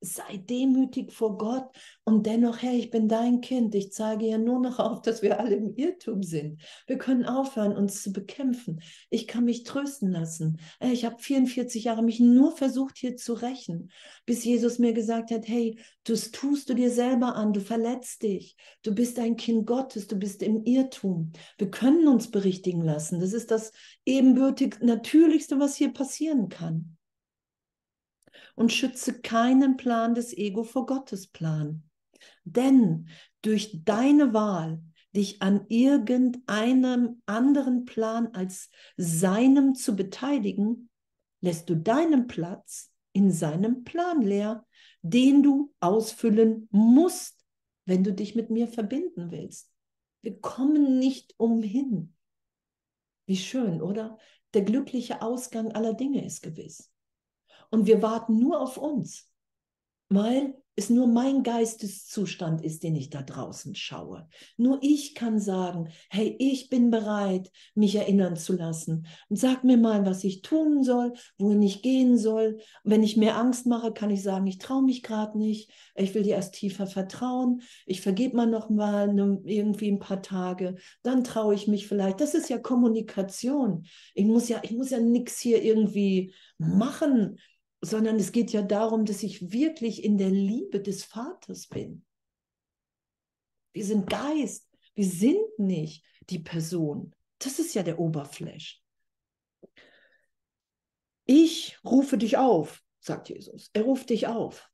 sei demütig vor Gott und dennoch, Herr, ich bin dein Kind. Ich zeige ja nur noch auf, dass wir alle im Irrtum sind. Wir können aufhören, uns zu bekämpfen. Ich kann mich trösten lassen. Äh, ich habe 44 Jahre mich nur versucht, hier zu rächen, bis Jesus mir gesagt hat, hey, das tust du dir selber an, du verletzt dich. Du bist ein Kind Gottes, du bist im Irrtum. Wir können uns berichtigen lassen. Das ist das ebenbürtig Natürlichste, was hier passieren kann und schütze keinen Plan des Ego vor Gottes Plan. Denn durch deine Wahl, dich an irgendeinem anderen Plan als seinem zu beteiligen, lässt du deinen Platz in seinem Plan leer, den du ausfüllen musst, wenn du dich mit mir verbinden willst. Wir kommen nicht umhin. Wie schön, oder? Der glückliche Ausgang aller Dinge ist gewiss. Und wir warten nur auf uns, weil es nur mein Geisteszustand ist, den ich da draußen schaue. Nur ich kann sagen, hey, ich bin bereit, mich erinnern zu lassen. Und sag mir mal, was ich tun soll, wohin ich gehen soll. Und wenn ich mir Angst mache, kann ich sagen, ich traue mich gerade nicht. Ich will dir erst tiefer vertrauen. Ich vergebe mal noch mal ne, irgendwie ein paar Tage. Dann traue ich mich vielleicht. Das ist ja Kommunikation. Ich muss ja, ich muss ja nichts hier irgendwie machen sondern es geht ja darum, dass ich wirklich in der Liebe des Vaters bin. Wir sind Geist, wir sind nicht die Person. Das ist ja der Oberfläch. Ich rufe dich auf, sagt Jesus. Er ruft dich auf.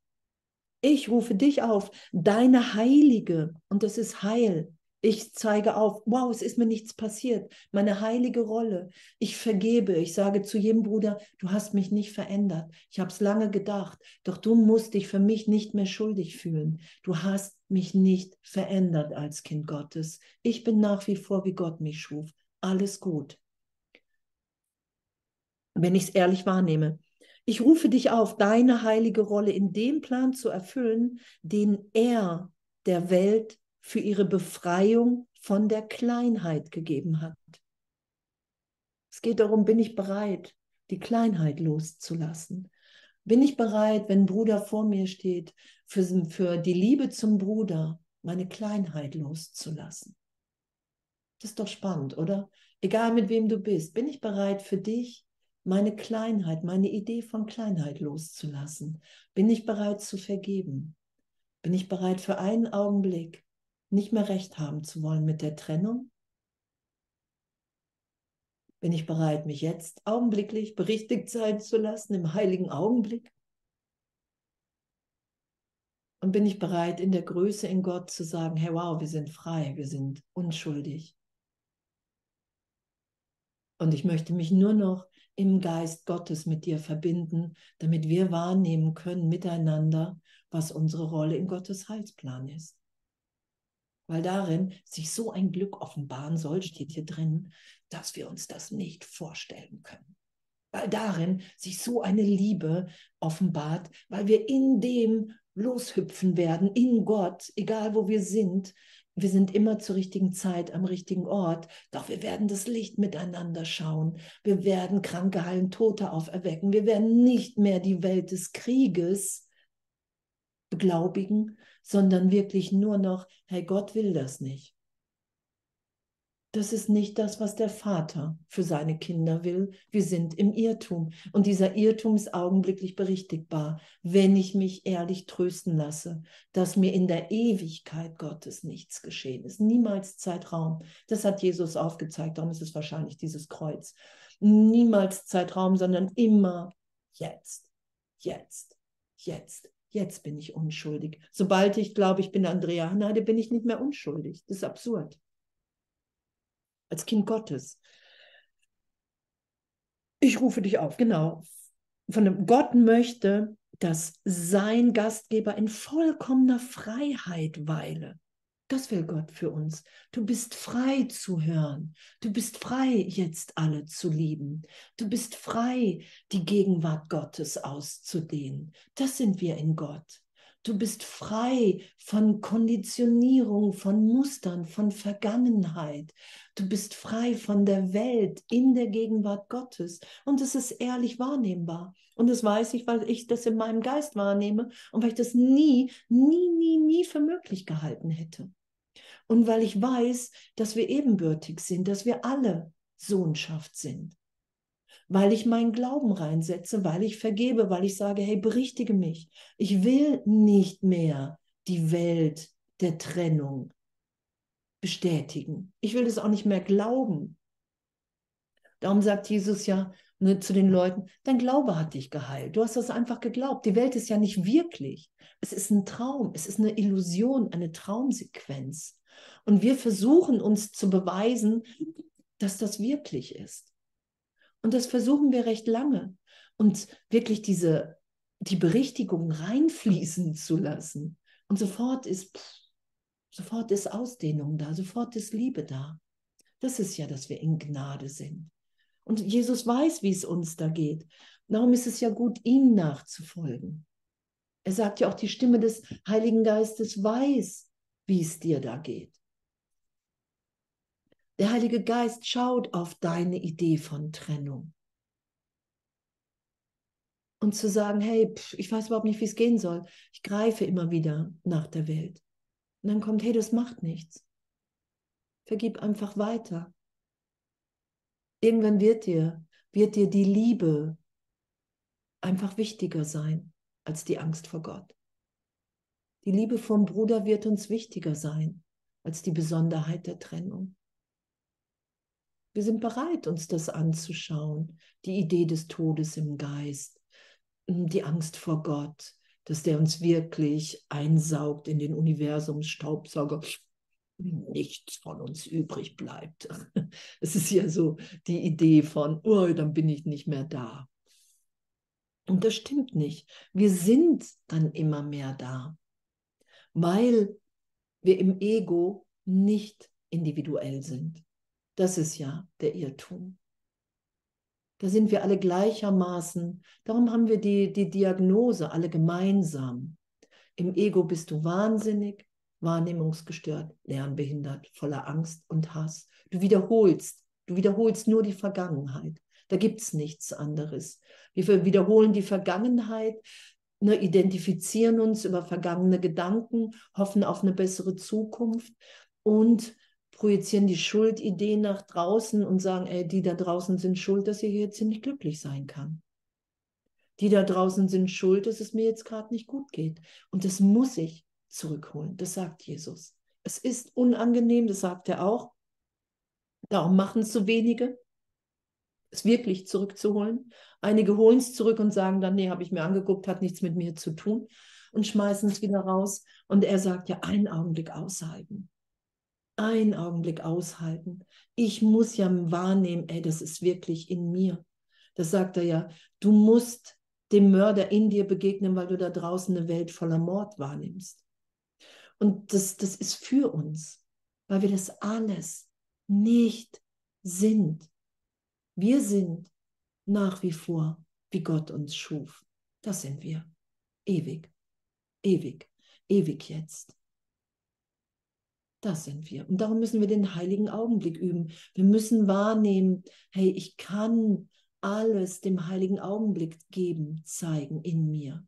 Ich rufe dich auf, deine Heilige, und das ist Heil, ich zeige auf, wow, es ist mir nichts passiert. Meine heilige Rolle. Ich vergebe. Ich sage zu jedem Bruder, du hast mich nicht verändert. Ich habe es lange gedacht, doch du musst dich für mich nicht mehr schuldig fühlen. Du hast mich nicht verändert als Kind Gottes. Ich bin nach wie vor, wie Gott mich schuf. Alles gut. Wenn ich es ehrlich wahrnehme. Ich rufe dich auf, deine heilige Rolle in dem Plan zu erfüllen, den er der Welt für ihre Befreiung von der Kleinheit gegeben hat. Es geht darum, bin ich bereit, die Kleinheit loszulassen? Bin ich bereit, wenn Bruder vor mir steht, für, für die Liebe zum Bruder meine Kleinheit loszulassen? Das ist doch spannend, oder? Egal mit wem du bist, bin ich bereit für dich, meine Kleinheit, meine Idee von Kleinheit loszulassen? Bin ich bereit zu vergeben? Bin ich bereit für einen Augenblick nicht mehr recht haben zu wollen mit der Trennung? Bin ich bereit, mich jetzt augenblicklich berichtigt sein zu lassen, im heiligen Augenblick? Und bin ich bereit, in der Größe in Gott zu sagen, hey wow, wir sind frei, wir sind unschuldig. Und ich möchte mich nur noch im Geist Gottes mit dir verbinden, damit wir wahrnehmen können miteinander, was unsere Rolle in Gottes Heilsplan ist weil darin sich so ein Glück offenbaren soll, steht hier drin, dass wir uns das nicht vorstellen können. Weil darin sich so eine Liebe offenbart, weil wir in dem loshüpfen werden, in Gott, egal wo wir sind. Wir sind immer zur richtigen Zeit am richtigen Ort, doch wir werden das Licht miteinander schauen. Wir werden Kranke heilen, Tote auferwecken. Wir werden nicht mehr die Welt des Krieges beglaubigen, sondern wirklich nur noch, hey, Gott will das nicht. Das ist nicht das, was der Vater für seine Kinder will. Wir sind im Irrtum. Und dieser Irrtum ist augenblicklich berichtigbar, wenn ich mich ehrlich trösten lasse, dass mir in der Ewigkeit Gottes nichts geschehen ist. Niemals Zeitraum. Das hat Jesus aufgezeigt. Darum ist es wahrscheinlich dieses Kreuz. Niemals Zeitraum, sondern immer jetzt. Jetzt. Jetzt jetzt bin ich unschuldig. Sobald ich glaube, ich bin Andrea Hanade, bin ich nicht mehr unschuldig. Das ist absurd. Als Kind Gottes. Ich rufe dich auf, genau. Von dem Gott möchte, dass sein Gastgeber in vollkommener Freiheit weile. Das will Gott für uns. Du bist frei zu hören. Du bist frei, jetzt alle zu lieben. Du bist frei, die Gegenwart Gottes auszudehnen. Das sind wir in Gott. Du bist frei von Konditionierung, von Mustern, von Vergangenheit. Du bist frei von der Welt in der Gegenwart Gottes. Und es ist ehrlich wahrnehmbar. Und das weiß ich, weil ich das in meinem Geist wahrnehme und weil ich das nie, nie, nie, nie für möglich gehalten hätte. Und weil ich weiß, dass wir ebenbürtig sind, dass wir alle Sohnschaft sind weil ich meinen Glauben reinsetze, weil ich vergebe, weil ich sage, hey, berichtige mich. Ich will nicht mehr die Welt der Trennung bestätigen. Ich will das auch nicht mehr glauben. Darum sagt Jesus ja ne, zu den Leuten, dein Glaube hat dich geheilt. Du hast das einfach geglaubt. Die Welt ist ja nicht wirklich. Es ist ein Traum, es ist eine Illusion, eine Traumsequenz. Und wir versuchen uns zu beweisen, dass das wirklich ist. Und das versuchen wir recht lange. Und wirklich diese, die Berichtigung reinfließen zu lassen. Und sofort ist, pff, sofort ist Ausdehnung da, sofort ist Liebe da. Das ist ja, dass wir in Gnade sind. Und Jesus weiß, wie es uns da geht. Darum ist es ja gut, ihm nachzufolgen. Er sagt ja auch, die Stimme des Heiligen Geistes weiß, wie es dir da geht. Der Heilige Geist schaut auf deine Idee von Trennung. Und zu sagen, hey, pff, ich weiß überhaupt nicht, wie es gehen soll. Ich greife immer wieder nach der Welt. Und dann kommt, hey, das macht nichts. Vergib einfach weiter. Irgendwann wird dir, wird dir die Liebe einfach wichtiger sein als die Angst vor Gott. Die Liebe vom Bruder wird uns wichtiger sein als die Besonderheit der Trennung. Wir sind bereit, uns das anzuschauen. Die Idee des Todes im Geist, hm, die Angst vor Gott, dass der uns wirklich einsaugt in den Universumsstaubsauger, nichts von uns übrig bleibt. <laughs> Es ist ja so die Idee von, oh, dann bin ich nicht mehr da. Und das stimmt nicht. Wir sind dann immer mehr da, weil wir im Ego nicht individuell sind. Das ist ja der Irrtum. Da sind wir alle gleichermaßen. Darum haben wir die, die Diagnose alle gemeinsam. Im Ego bist du wahnsinnig, wahrnehmungsgestört, lernbehindert, voller Angst und Hass. Du wiederholst, du wiederholst nur die Vergangenheit. Da gibt es nichts anderes. Wir wiederholen die Vergangenheit, ne, identifizieren uns über vergangene Gedanken, hoffen auf eine bessere Zukunft und projizieren die Schuldidee nach draußen und sagen, ey, die da draußen sind schuld, dass ich jetzt hier nicht glücklich sein kann. Die da draußen sind schuld, dass es mir jetzt gerade nicht gut geht. Und das muss ich zurückholen. Das sagt Jesus. Es ist unangenehm, das sagt er auch. Darum machen es so wenige, es wirklich zurückzuholen. Einige holen es zurück und sagen dann, nee, habe ich mir angeguckt, hat nichts mit mir zu tun und schmeißen es wieder raus. Und er sagt ja, einen Augenblick aushalten einen Augenblick aushalten. Ich muss ja wahrnehmen, ey, das ist wirklich in mir. Das sagt er ja, du musst dem Mörder in dir begegnen, weil du da draußen eine Welt voller Mord wahrnimmst. Und das, das ist für uns, weil wir das alles nicht sind. Wir sind nach wie vor, wie Gott uns schuf. Das sind wir. Ewig, ewig, ewig jetzt. Das sind wir. Und darum müssen wir den heiligen Augenblick üben. Wir müssen wahrnehmen, hey, ich kann alles dem heiligen Augenblick geben, zeigen in mir.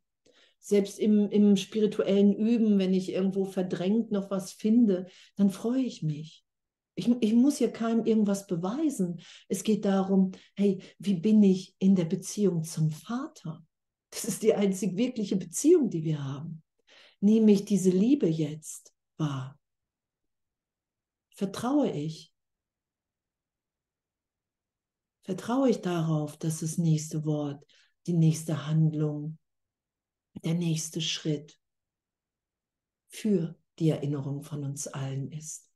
Selbst im, im spirituellen Üben, wenn ich irgendwo verdrängt noch was finde, dann freue ich mich. Ich, ich muss hier keinem irgendwas beweisen. Es geht darum, hey, wie bin ich in der Beziehung zum Vater? Das ist die einzig wirkliche Beziehung, die wir haben. Nehme ich diese Liebe jetzt wahr? vertraue ich? Vertraue ich darauf, dass das nächste Wort, die nächste Handlung, der nächste Schritt für die Erinnerung von uns allen ist?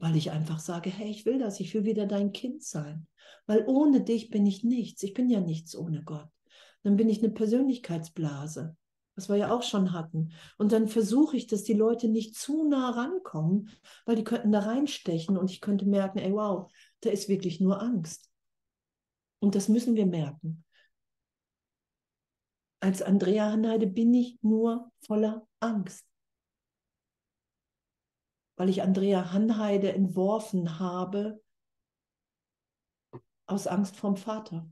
Weil ich einfach sage, hey, ich will das, ich will wieder dein Kind sein. Weil ohne dich bin ich nichts. Ich bin ja nichts ohne Gott. Dann bin ich eine Persönlichkeitsblase was wir ja auch schon hatten. Und dann versuche ich, dass die Leute nicht zu nah rankommen, weil die könnten da reinstechen und ich könnte merken, ey, wow, da ist wirklich nur Angst. Und das müssen wir merken. als Andrea Hanheide bin ich nur voller Angst. Weil ich Andrea Hanheide entworfen habe aus Angst vom Vater.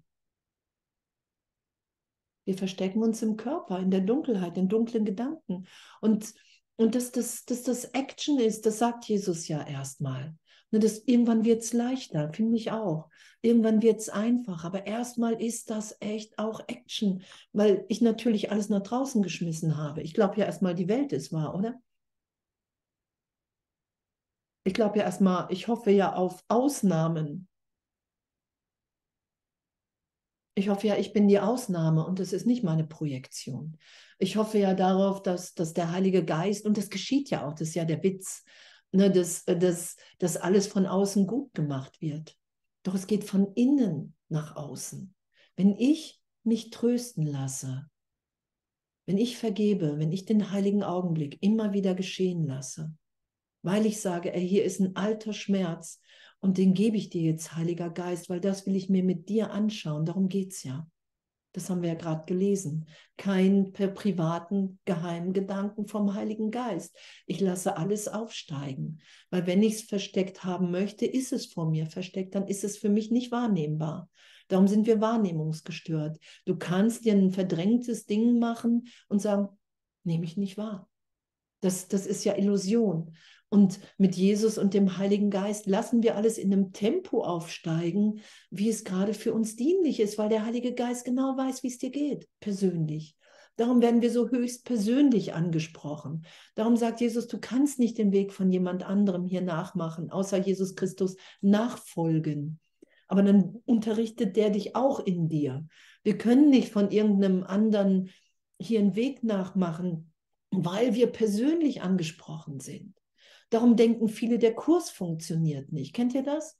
Wir verstecken uns im Körper, in der Dunkelheit, in dunklen Gedanken. Und, und dass, das, dass das Action ist, das sagt Jesus ja erstmal. Das, irgendwann wird es leichter, finde ich auch. Irgendwann wird es einfach. Aber erstmal ist das echt auch Action, weil ich natürlich alles nach draußen geschmissen habe. Ich glaube ja erstmal, die Welt ist wahr, oder? Ich glaube ja erstmal, ich hoffe ja auf Ausnahmen. Ich hoffe ja, ich bin die Ausnahme und das ist nicht meine Projektion. Ich hoffe ja darauf, dass, dass der Heilige Geist, und das geschieht ja auch, das ist ja der Witz, ne, dass, dass, dass alles von außen gut gemacht wird. Doch es geht von innen nach außen. Wenn ich mich trösten lasse, wenn ich vergebe, wenn ich den heiligen Augenblick immer wieder geschehen lasse, weil ich sage, ey, hier ist ein alter Schmerz und den gebe ich dir jetzt, Heiliger Geist, weil das will ich mir mit dir anschauen. Darum geht es ja. Das haben wir ja gerade gelesen. Kein per privaten, geheimen Gedanken vom Heiligen Geist. Ich lasse alles aufsteigen. Weil wenn ich es versteckt haben möchte, ist es vor mir versteckt, dann ist es für mich nicht wahrnehmbar. Darum sind wir wahrnehmungsgestört. Du kannst dir ein verdrängtes Ding machen und sagen, nehme ich nicht wahr. Das, das ist ja Illusion. Und mit Jesus und dem Heiligen Geist lassen wir alles in einem Tempo aufsteigen, wie es gerade für uns dienlich ist, weil der Heilige Geist genau weiß, wie es dir geht, persönlich. Darum werden wir so höchst persönlich angesprochen. Darum sagt Jesus, du kannst nicht den Weg von jemand anderem hier nachmachen, außer Jesus Christus nachfolgen. Aber dann unterrichtet der dich auch in dir. Wir können nicht von irgendeinem anderen hier einen Weg nachmachen, weil wir persönlich angesprochen sind. Darum denken viele, der Kurs funktioniert nicht. Kennt ihr das?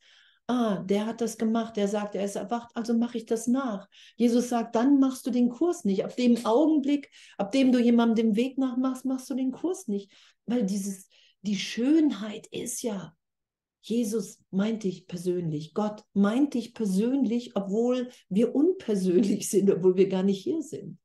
Ah, der hat das gemacht, der sagt, er ist erwacht, also mache ich das nach. Jesus sagt, dann machst du den Kurs nicht. Ab dem Augenblick, ab dem du jemandem den Weg nachmachst, machst du den Kurs nicht. Weil dieses, die Schönheit ist ja, Jesus meint dich persönlich, Gott meint dich persönlich, obwohl wir unpersönlich <laughs> sind, obwohl wir gar nicht hier sind.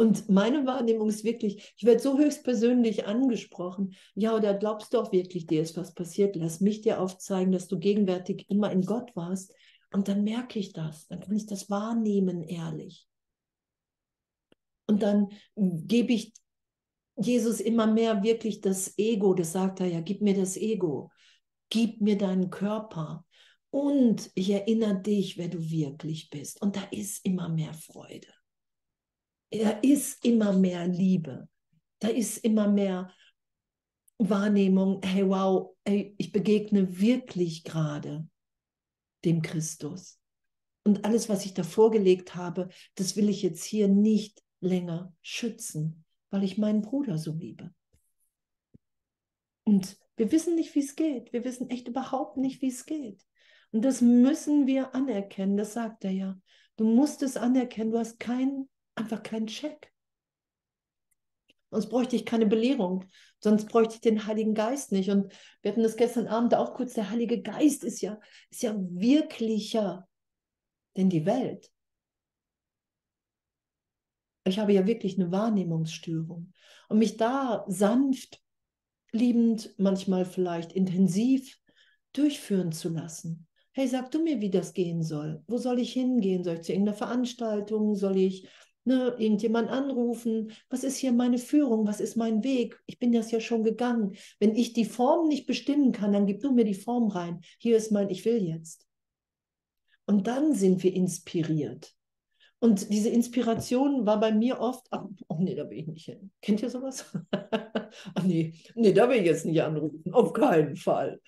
Und meine Wahrnehmung ist wirklich, ich werde so höchstpersönlich angesprochen. Ja, oder glaubst du auch wirklich, dir ist was passiert? Lass mich dir aufzeigen, dass du gegenwärtig immer in Gott warst. Und dann merke ich das, dann kann ich das wahrnehmen, ehrlich. Und dann gebe ich Jesus immer mehr wirklich das Ego, das sagt er ja, gib mir das Ego, gib mir deinen Körper. Und ich erinnere dich, wer du wirklich bist. Und da ist immer mehr Freude da ist immer mehr Liebe. Da ist immer mehr Wahrnehmung, hey wow, ey, ich begegne wirklich gerade dem Christus. Und alles, was ich da vorgelegt habe, das will ich jetzt hier nicht länger schützen, weil ich meinen Bruder so liebe. Und wir wissen nicht, wie es geht. Wir wissen echt überhaupt nicht, wie es geht. Und das müssen wir anerkennen. Das sagt er ja. Du musst es anerkennen. Du hast keinen einfach keinen Check. Sonst bräuchte ich keine Belehrung, sonst bräuchte ich den Heiligen Geist nicht. Und wir hatten das gestern Abend auch kurz, der Heilige Geist ist ja, ist ja wirklicher denn die Welt. Ich habe ja wirklich eine Wahrnehmungsstörung. Und mich da sanft, liebend, manchmal vielleicht intensiv durchführen zu lassen. Hey, sag du mir, wie das gehen soll. Wo soll ich hingehen? Soll ich zu irgendeiner Veranstaltung? Soll ich ne, irgendjemand anrufen, was ist hier meine Führung, was ist mein Weg? Ich bin das ja schon gegangen. Wenn ich die Form nicht bestimmen kann, dann gib du mir die Form rein. Hier ist mein Ich will jetzt. Und dann sind wir inspiriert. Und diese Inspiration war bei mir oft, ach, oh nee, da will ich nicht hin. Kennt ihr sowas? <laughs> ach nee, nee, da will ich jetzt nicht anrufen. Auf keinen Fall.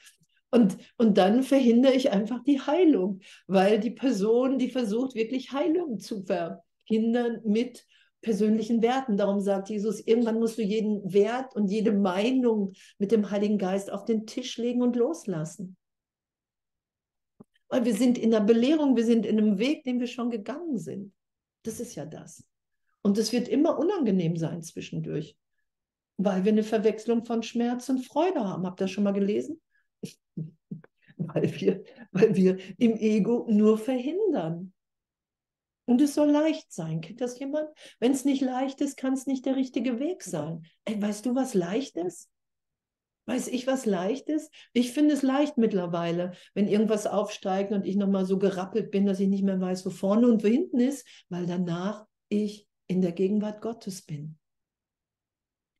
Und, und dann verhindere ich einfach die Heilung, weil die Person, die versucht wirklich Heilung zu ver, Kindern mit persönlichen Werten. Darum sagt Jesus, irgendwann musst du jeden Wert und jede Meinung mit dem Heiligen Geist auf den Tisch legen und loslassen. Weil wir sind in der Belehrung, wir sind in einem Weg, den wir schon gegangen sind. Das ist ja das. Und es wird immer unangenehm sein zwischendurch, weil wir eine Verwechslung von Schmerz und Freude haben. Habt ihr das schon mal gelesen? <laughs> weil, wir, weil wir im Ego nur verhindern. Und es soll leicht sein. Kennt das jemand? Wenn es nicht leicht ist, kann es nicht der richtige Weg sein. Ey, weißt du, was leicht ist? Weiß ich, was leicht ist? Ich finde es leicht mittlerweile, wenn irgendwas aufsteigt und ich nochmal so gerappelt bin, dass ich nicht mehr weiß, wo vorne und wo hinten ist, weil danach ich in der Gegenwart Gottes bin.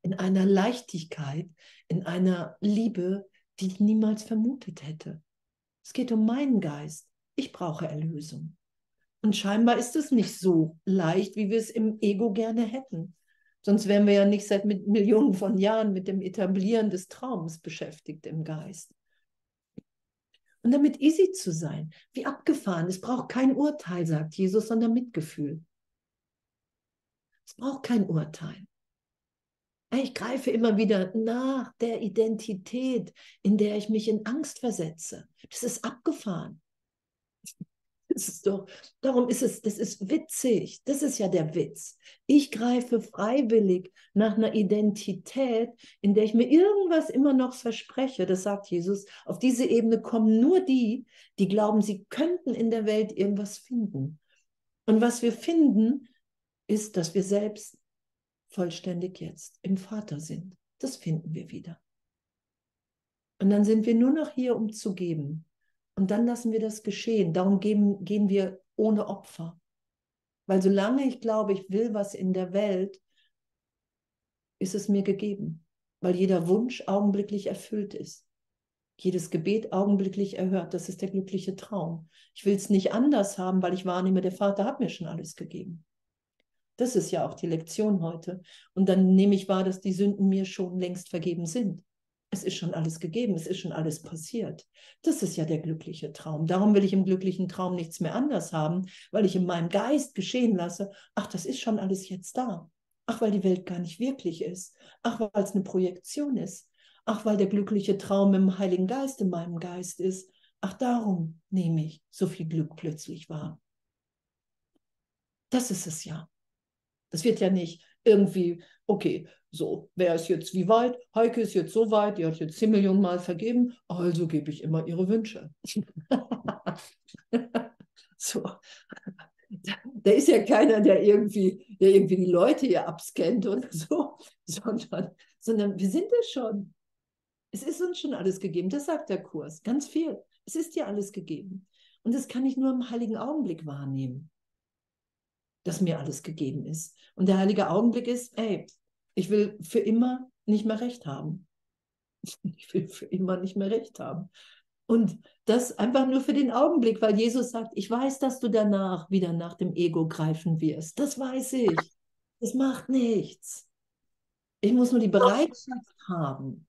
In einer Leichtigkeit, in einer Liebe, die ich niemals vermutet hätte. Es geht um meinen Geist. Ich brauche Erlösung. Und scheinbar ist es nicht so leicht, wie wir es im Ego gerne hätten. Sonst wären wir ja nicht seit Millionen von Jahren mit dem Etablieren des Traums beschäftigt im Geist. Und damit easy zu sein, wie abgefahren, es braucht kein Urteil, sagt Jesus, sondern Mitgefühl. Es braucht kein Urteil. Ich greife immer wieder nach der Identität, in der ich mich in Angst versetze. Das ist abgefahren. Ist doch, darum ist es, das ist witzig. Das ist ja der Witz. Ich greife freiwillig nach einer Identität, in der ich mir irgendwas immer noch verspreche. Das sagt Jesus. Auf diese Ebene kommen nur die, die glauben, sie könnten in der Welt irgendwas finden. Und was wir finden, ist, dass wir selbst vollständig jetzt im Vater sind. Das finden wir wieder. Und dann sind wir nur noch hier, um zu geben. Und dann lassen wir das geschehen. Darum gehen, gehen wir ohne Opfer. Weil solange ich glaube, ich will was in der Welt, ist es mir gegeben. Weil jeder Wunsch augenblicklich erfüllt ist. Jedes Gebet augenblicklich erhört. Das ist der glückliche Traum. Ich will es nicht anders haben, weil ich wahrnehme, der Vater hat mir schon alles gegeben. Das ist ja auch die Lektion heute. Und dann nehme ich wahr, dass die Sünden mir schon längst vergeben sind. Es ist schon alles gegeben, es ist schon alles passiert. Das ist ja der glückliche Traum. Darum will ich im glücklichen Traum nichts mehr anders haben, weil ich in meinem Geist geschehen lasse, ach, das ist schon alles jetzt da. Ach, weil die Welt gar nicht wirklich ist. Ach, weil es eine Projektion ist. Ach, weil der glückliche Traum im Heiligen Geist in meinem Geist ist. Ach, darum nehme ich so viel Glück plötzlich wahr. Das ist es ja. Das wird ja nicht irgendwie, okay, so, wer ist jetzt wie weit? Heike ist jetzt so weit, die hat jetzt 10 Millionen Mal vergeben, also gebe ich immer ihre Wünsche. <laughs> so. Da ist ja keiner, der irgendwie, der irgendwie die Leute hier abscannt oder so, <laughs> sondern, sondern wir sind es schon. Es ist uns schon alles gegeben. Das sagt der Kurs. Ganz viel. Es ist dir alles gegeben. Und das kann ich nur im heiligen Augenblick wahrnehmen, dass mir alles gegeben ist. Und der heilige Augenblick ist, ey, ich will für immer nicht mehr recht haben. <laughs> Ich will für immer nicht mehr recht haben. Und das einfach nur für den Augenblick, weil Jesus sagt, ich weiß, dass du danach wieder nach dem Ego greifen wirst. Das weiß ich. Das macht nichts. Ich muss nur die Bereitschaft haben.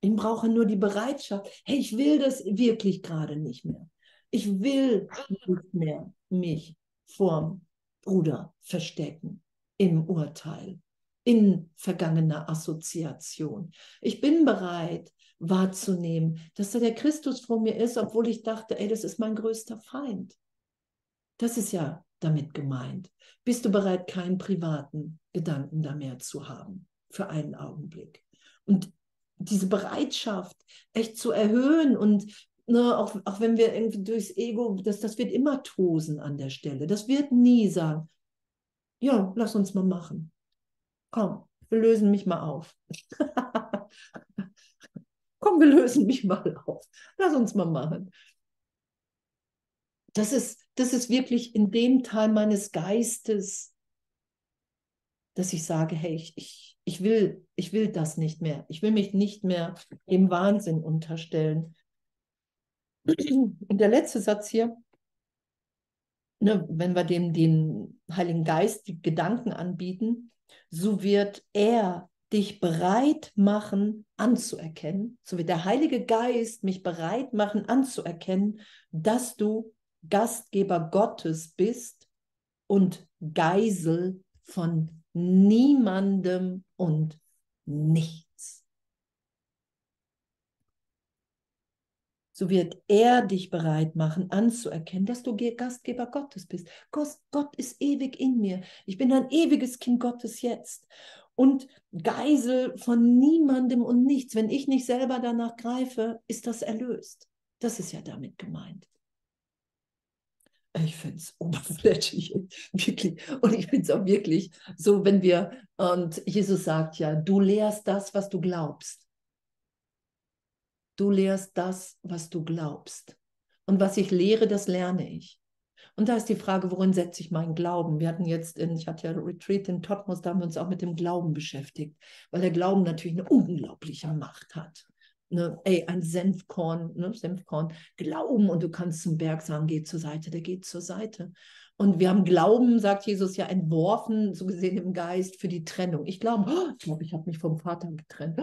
Ich brauche nur die Bereitschaft. Hey, ich will das wirklich gerade nicht mehr. Ich will nicht mehr mich vorm Bruder verstecken im Urteil in vergangener Assoziation. Ich bin bereit wahrzunehmen, dass da der Christus vor mir ist, obwohl ich dachte, ey, das ist mein größter Feind. Das ist ja damit gemeint. Bist du bereit, keinen privaten Gedanken da mehr zu haben für einen Augenblick? Und diese Bereitschaft echt zu erhöhen und ne, auch, auch wenn wir irgendwie durchs Ego, das, das wird immer tosen an der Stelle. Das wird nie sagen, ja, lass uns mal machen komm, wir lösen mich mal auf. <laughs> komm, wir lösen mich mal auf. Lass uns mal machen. Das ist, das ist wirklich in dem Teil meines Geistes, dass ich sage, hey, ich, ich, ich, will, ich will das nicht mehr. Ich will mich nicht mehr dem Wahnsinn unterstellen. Und der letzte Satz hier, ne, wenn wir dem den Heiligen Geist die Gedanken anbieten, so wird er dich bereit machen anzuerkennen, so wird der Heilige Geist mich bereit machen anzuerkennen, dass du Gastgeber Gottes bist und Geisel von niemandem und nichts. So wird er dich bereit machen anzuerkennen, dass du Gastgeber Gottes bist. Gott ist ewig in mir. Ich bin ein ewiges Kind Gottes jetzt und Geisel von niemandem und nichts. Wenn ich nicht selber danach greife, ist das erlöst. Das ist ja damit gemeint. Ich finde es oberflächlich, wirklich. Und ich finde es auch wirklich so, wenn wir, und Jesus sagt ja, du lehrst das, was du glaubst. Du lehrst das, was du glaubst. Und was ich lehre, das lerne ich. Und da ist die Frage, worin setze ich meinen Glauben? Wir hatten jetzt, in, ich hatte ja Retreat in Totmos, da haben wir uns auch mit dem Glauben beschäftigt, weil der Glauben natürlich eine unglaubliche Macht hat. Ne, ey, ein Senfkorn, ne, Senfkorn, Glauben und du kannst zum Berg sagen, geh zur Seite, der geht zur Seite. Und wir haben Glauben, sagt Jesus, ja entworfen, so gesehen im Geist, für die Trennung. Ich glaube, oh, ich glaube, ich habe mich vom Vater getrennt.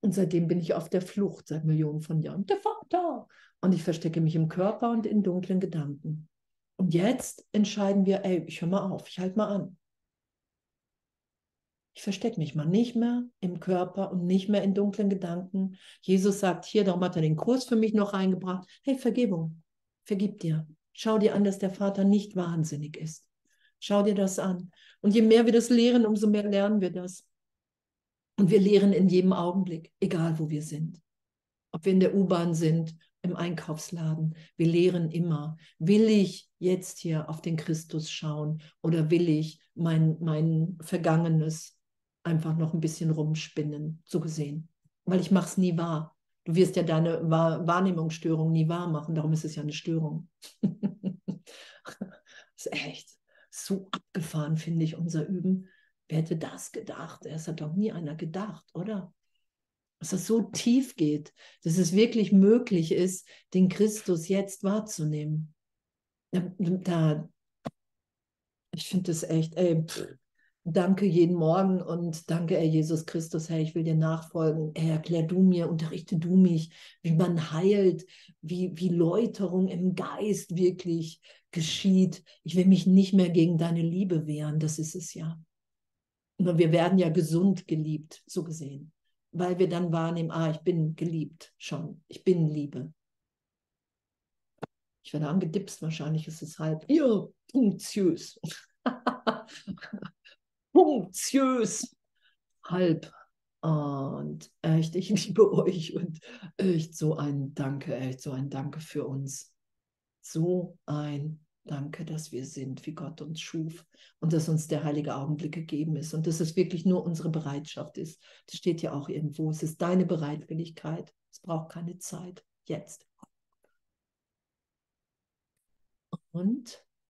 Und seitdem bin ich auf der Flucht seit Millionen von Jahren. Der Vater. Und ich verstecke mich im Körper und in dunklen Gedanken. Und jetzt entscheiden wir, ey, ich höre mal auf, ich halte mal an. Ich verstecke mich mal nicht mehr im Körper und nicht mehr in dunklen Gedanken. Jesus sagt hier, darum hat er den Kurs für mich noch reingebracht. Hey, Vergebung, vergib dir. Schau dir an, dass der Vater nicht wahnsinnig ist. Schau dir das an. Und je mehr wir das lehren, umso mehr lernen wir das. Und wir lehren in jedem Augenblick, egal wo wir sind. Ob wir in der U-Bahn sind, im Einkaufsladen. Wir lehren immer, will ich jetzt hier auf den Christus schauen oder will ich mein, mein Vergangenes einfach noch ein bisschen rumspinnen, so gesehen. Weil ich mache es nie wahr. Du wirst ja deine Wahrnehmungsstörung nie wahr machen, darum ist es ja eine Störung. <laughs> das ist echt so abgefahren, finde ich, unser Üben. Wer hätte das gedacht? Es hat doch nie einer gedacht, oder? Dass das so tief geht, dass es wirklich möglich ist, den Christus jetzt wahrzunehmen. Da, ich finde das echt, ey, pff, danke jeden Morgen und danke, Herr Jesus Christus, Herr, ich will dir nachfolgen. Herr, erklär du mir, unterrichte du mich, wie man heilt, wie, wie Läuterung im Geist wirklich geschieht. Ich will mich nicht mehr gegen deine Liebe wehren, das ist es ja. Nur wir werden ja gesund geliebt, so gesehen, weil wir dann wahrnehmen, ah, ich bin geliebt schon, ich bin Liebe. Ich werde angedipst, wahrscheinlich ist es halb, ja, punktiös. <laughs> punktiös. Halb. Und echt, ich liebe euch und echt so ein Danke, echt so ein Danke für uns. So ein Danke, dass wir sind, wie Gott uns schuf und dass uns der heilige Augenblick gegeben ist und dass es wirklich nur unsere Bereitschaft ist. Das steht ja auch irgendwo. Es ist deine Bereitwilligkeit. Es braucht keine Zeit. Jetzt. Und